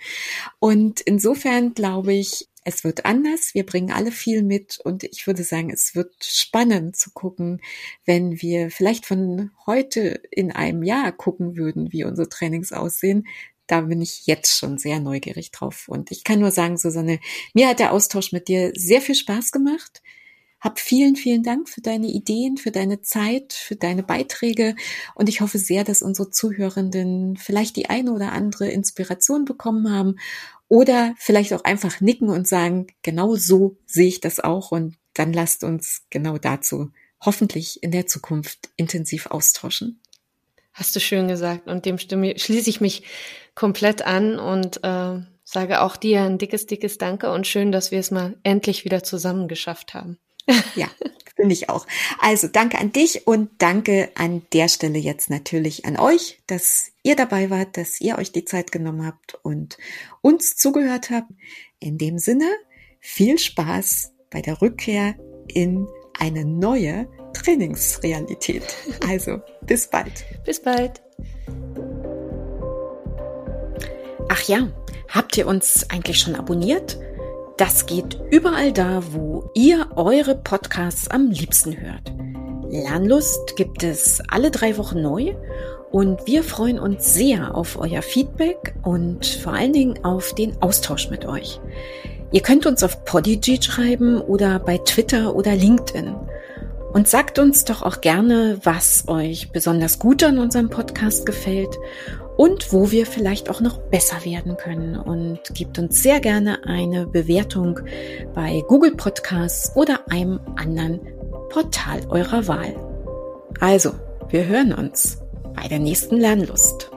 Und insofern glaube ich, es wird anders, wir bringen alle viel mit und ich würde sagen, es wird spannend zu gucken, wenn wir vielleicht von heute in einem Jahr gucken würden, wie unsere Trainings aussehen, da bin ich jetzt schon sehr neugierig drauf. Und ich kann nur sagen, Susanne, mir hat der Austausch mit dir sehr viel Spaß gemacht. Hab vielen, vielen Dank für deine Ideen, für deine Zeit, für deine Beiträge. Und ich hoffe sehr, dass unsere Zuhörenden vielleicht die eine oder andere Inspiration bekommen haben oder vielleicht auch einfach nicken und sagen, genau so sehe ich das auch. Und dann lasst uns genau dazu hoffentlich in der Zukunft intensiv austauschen. Hast du schön gesagt. Und dem stimme, schließe ich mich komplett an und äh, sage auch dir ein dickes, dickes Danke und schön, dass wir es mal endlich wieder zusammen geschafft haben. Ja, finde ich auch. Also danke an dich und danke an der Stelle jetzt natürlich an euch, dass ihr dabei wart, dass ihr euch die Zeit genommen habt und uns zugehört habt. In dem Sinne, viel Spaß bei der Rückkehr in eine neue Trainingsrealität. Also, bis bald. Bis bald. Ach ja, habt ihr uns eigentlich schon abonniert? Das geht überall da, wo ihr eure Podcasts am liebsten hört. Lernlust gibt es alle drei Wochen neu und wir freuen uns sehr auf euer Feedback und vor allen Dingen auf den Austausch mit euch. Ihr könnt uns auf Podigy schreiben oder bei Twitter oder LinkedIn. Und sagt uns doch auch gerne, was euch besonders gut an unserem Podcast gefällt und wo wir vielleicht auch noch besser werden können. Und gebt uns sehr gerne eine Bewertung bei Google Podcasts oder einem anderen Portal eurer Wahl. Also, wir hören uns bei der nächsten Lernlust.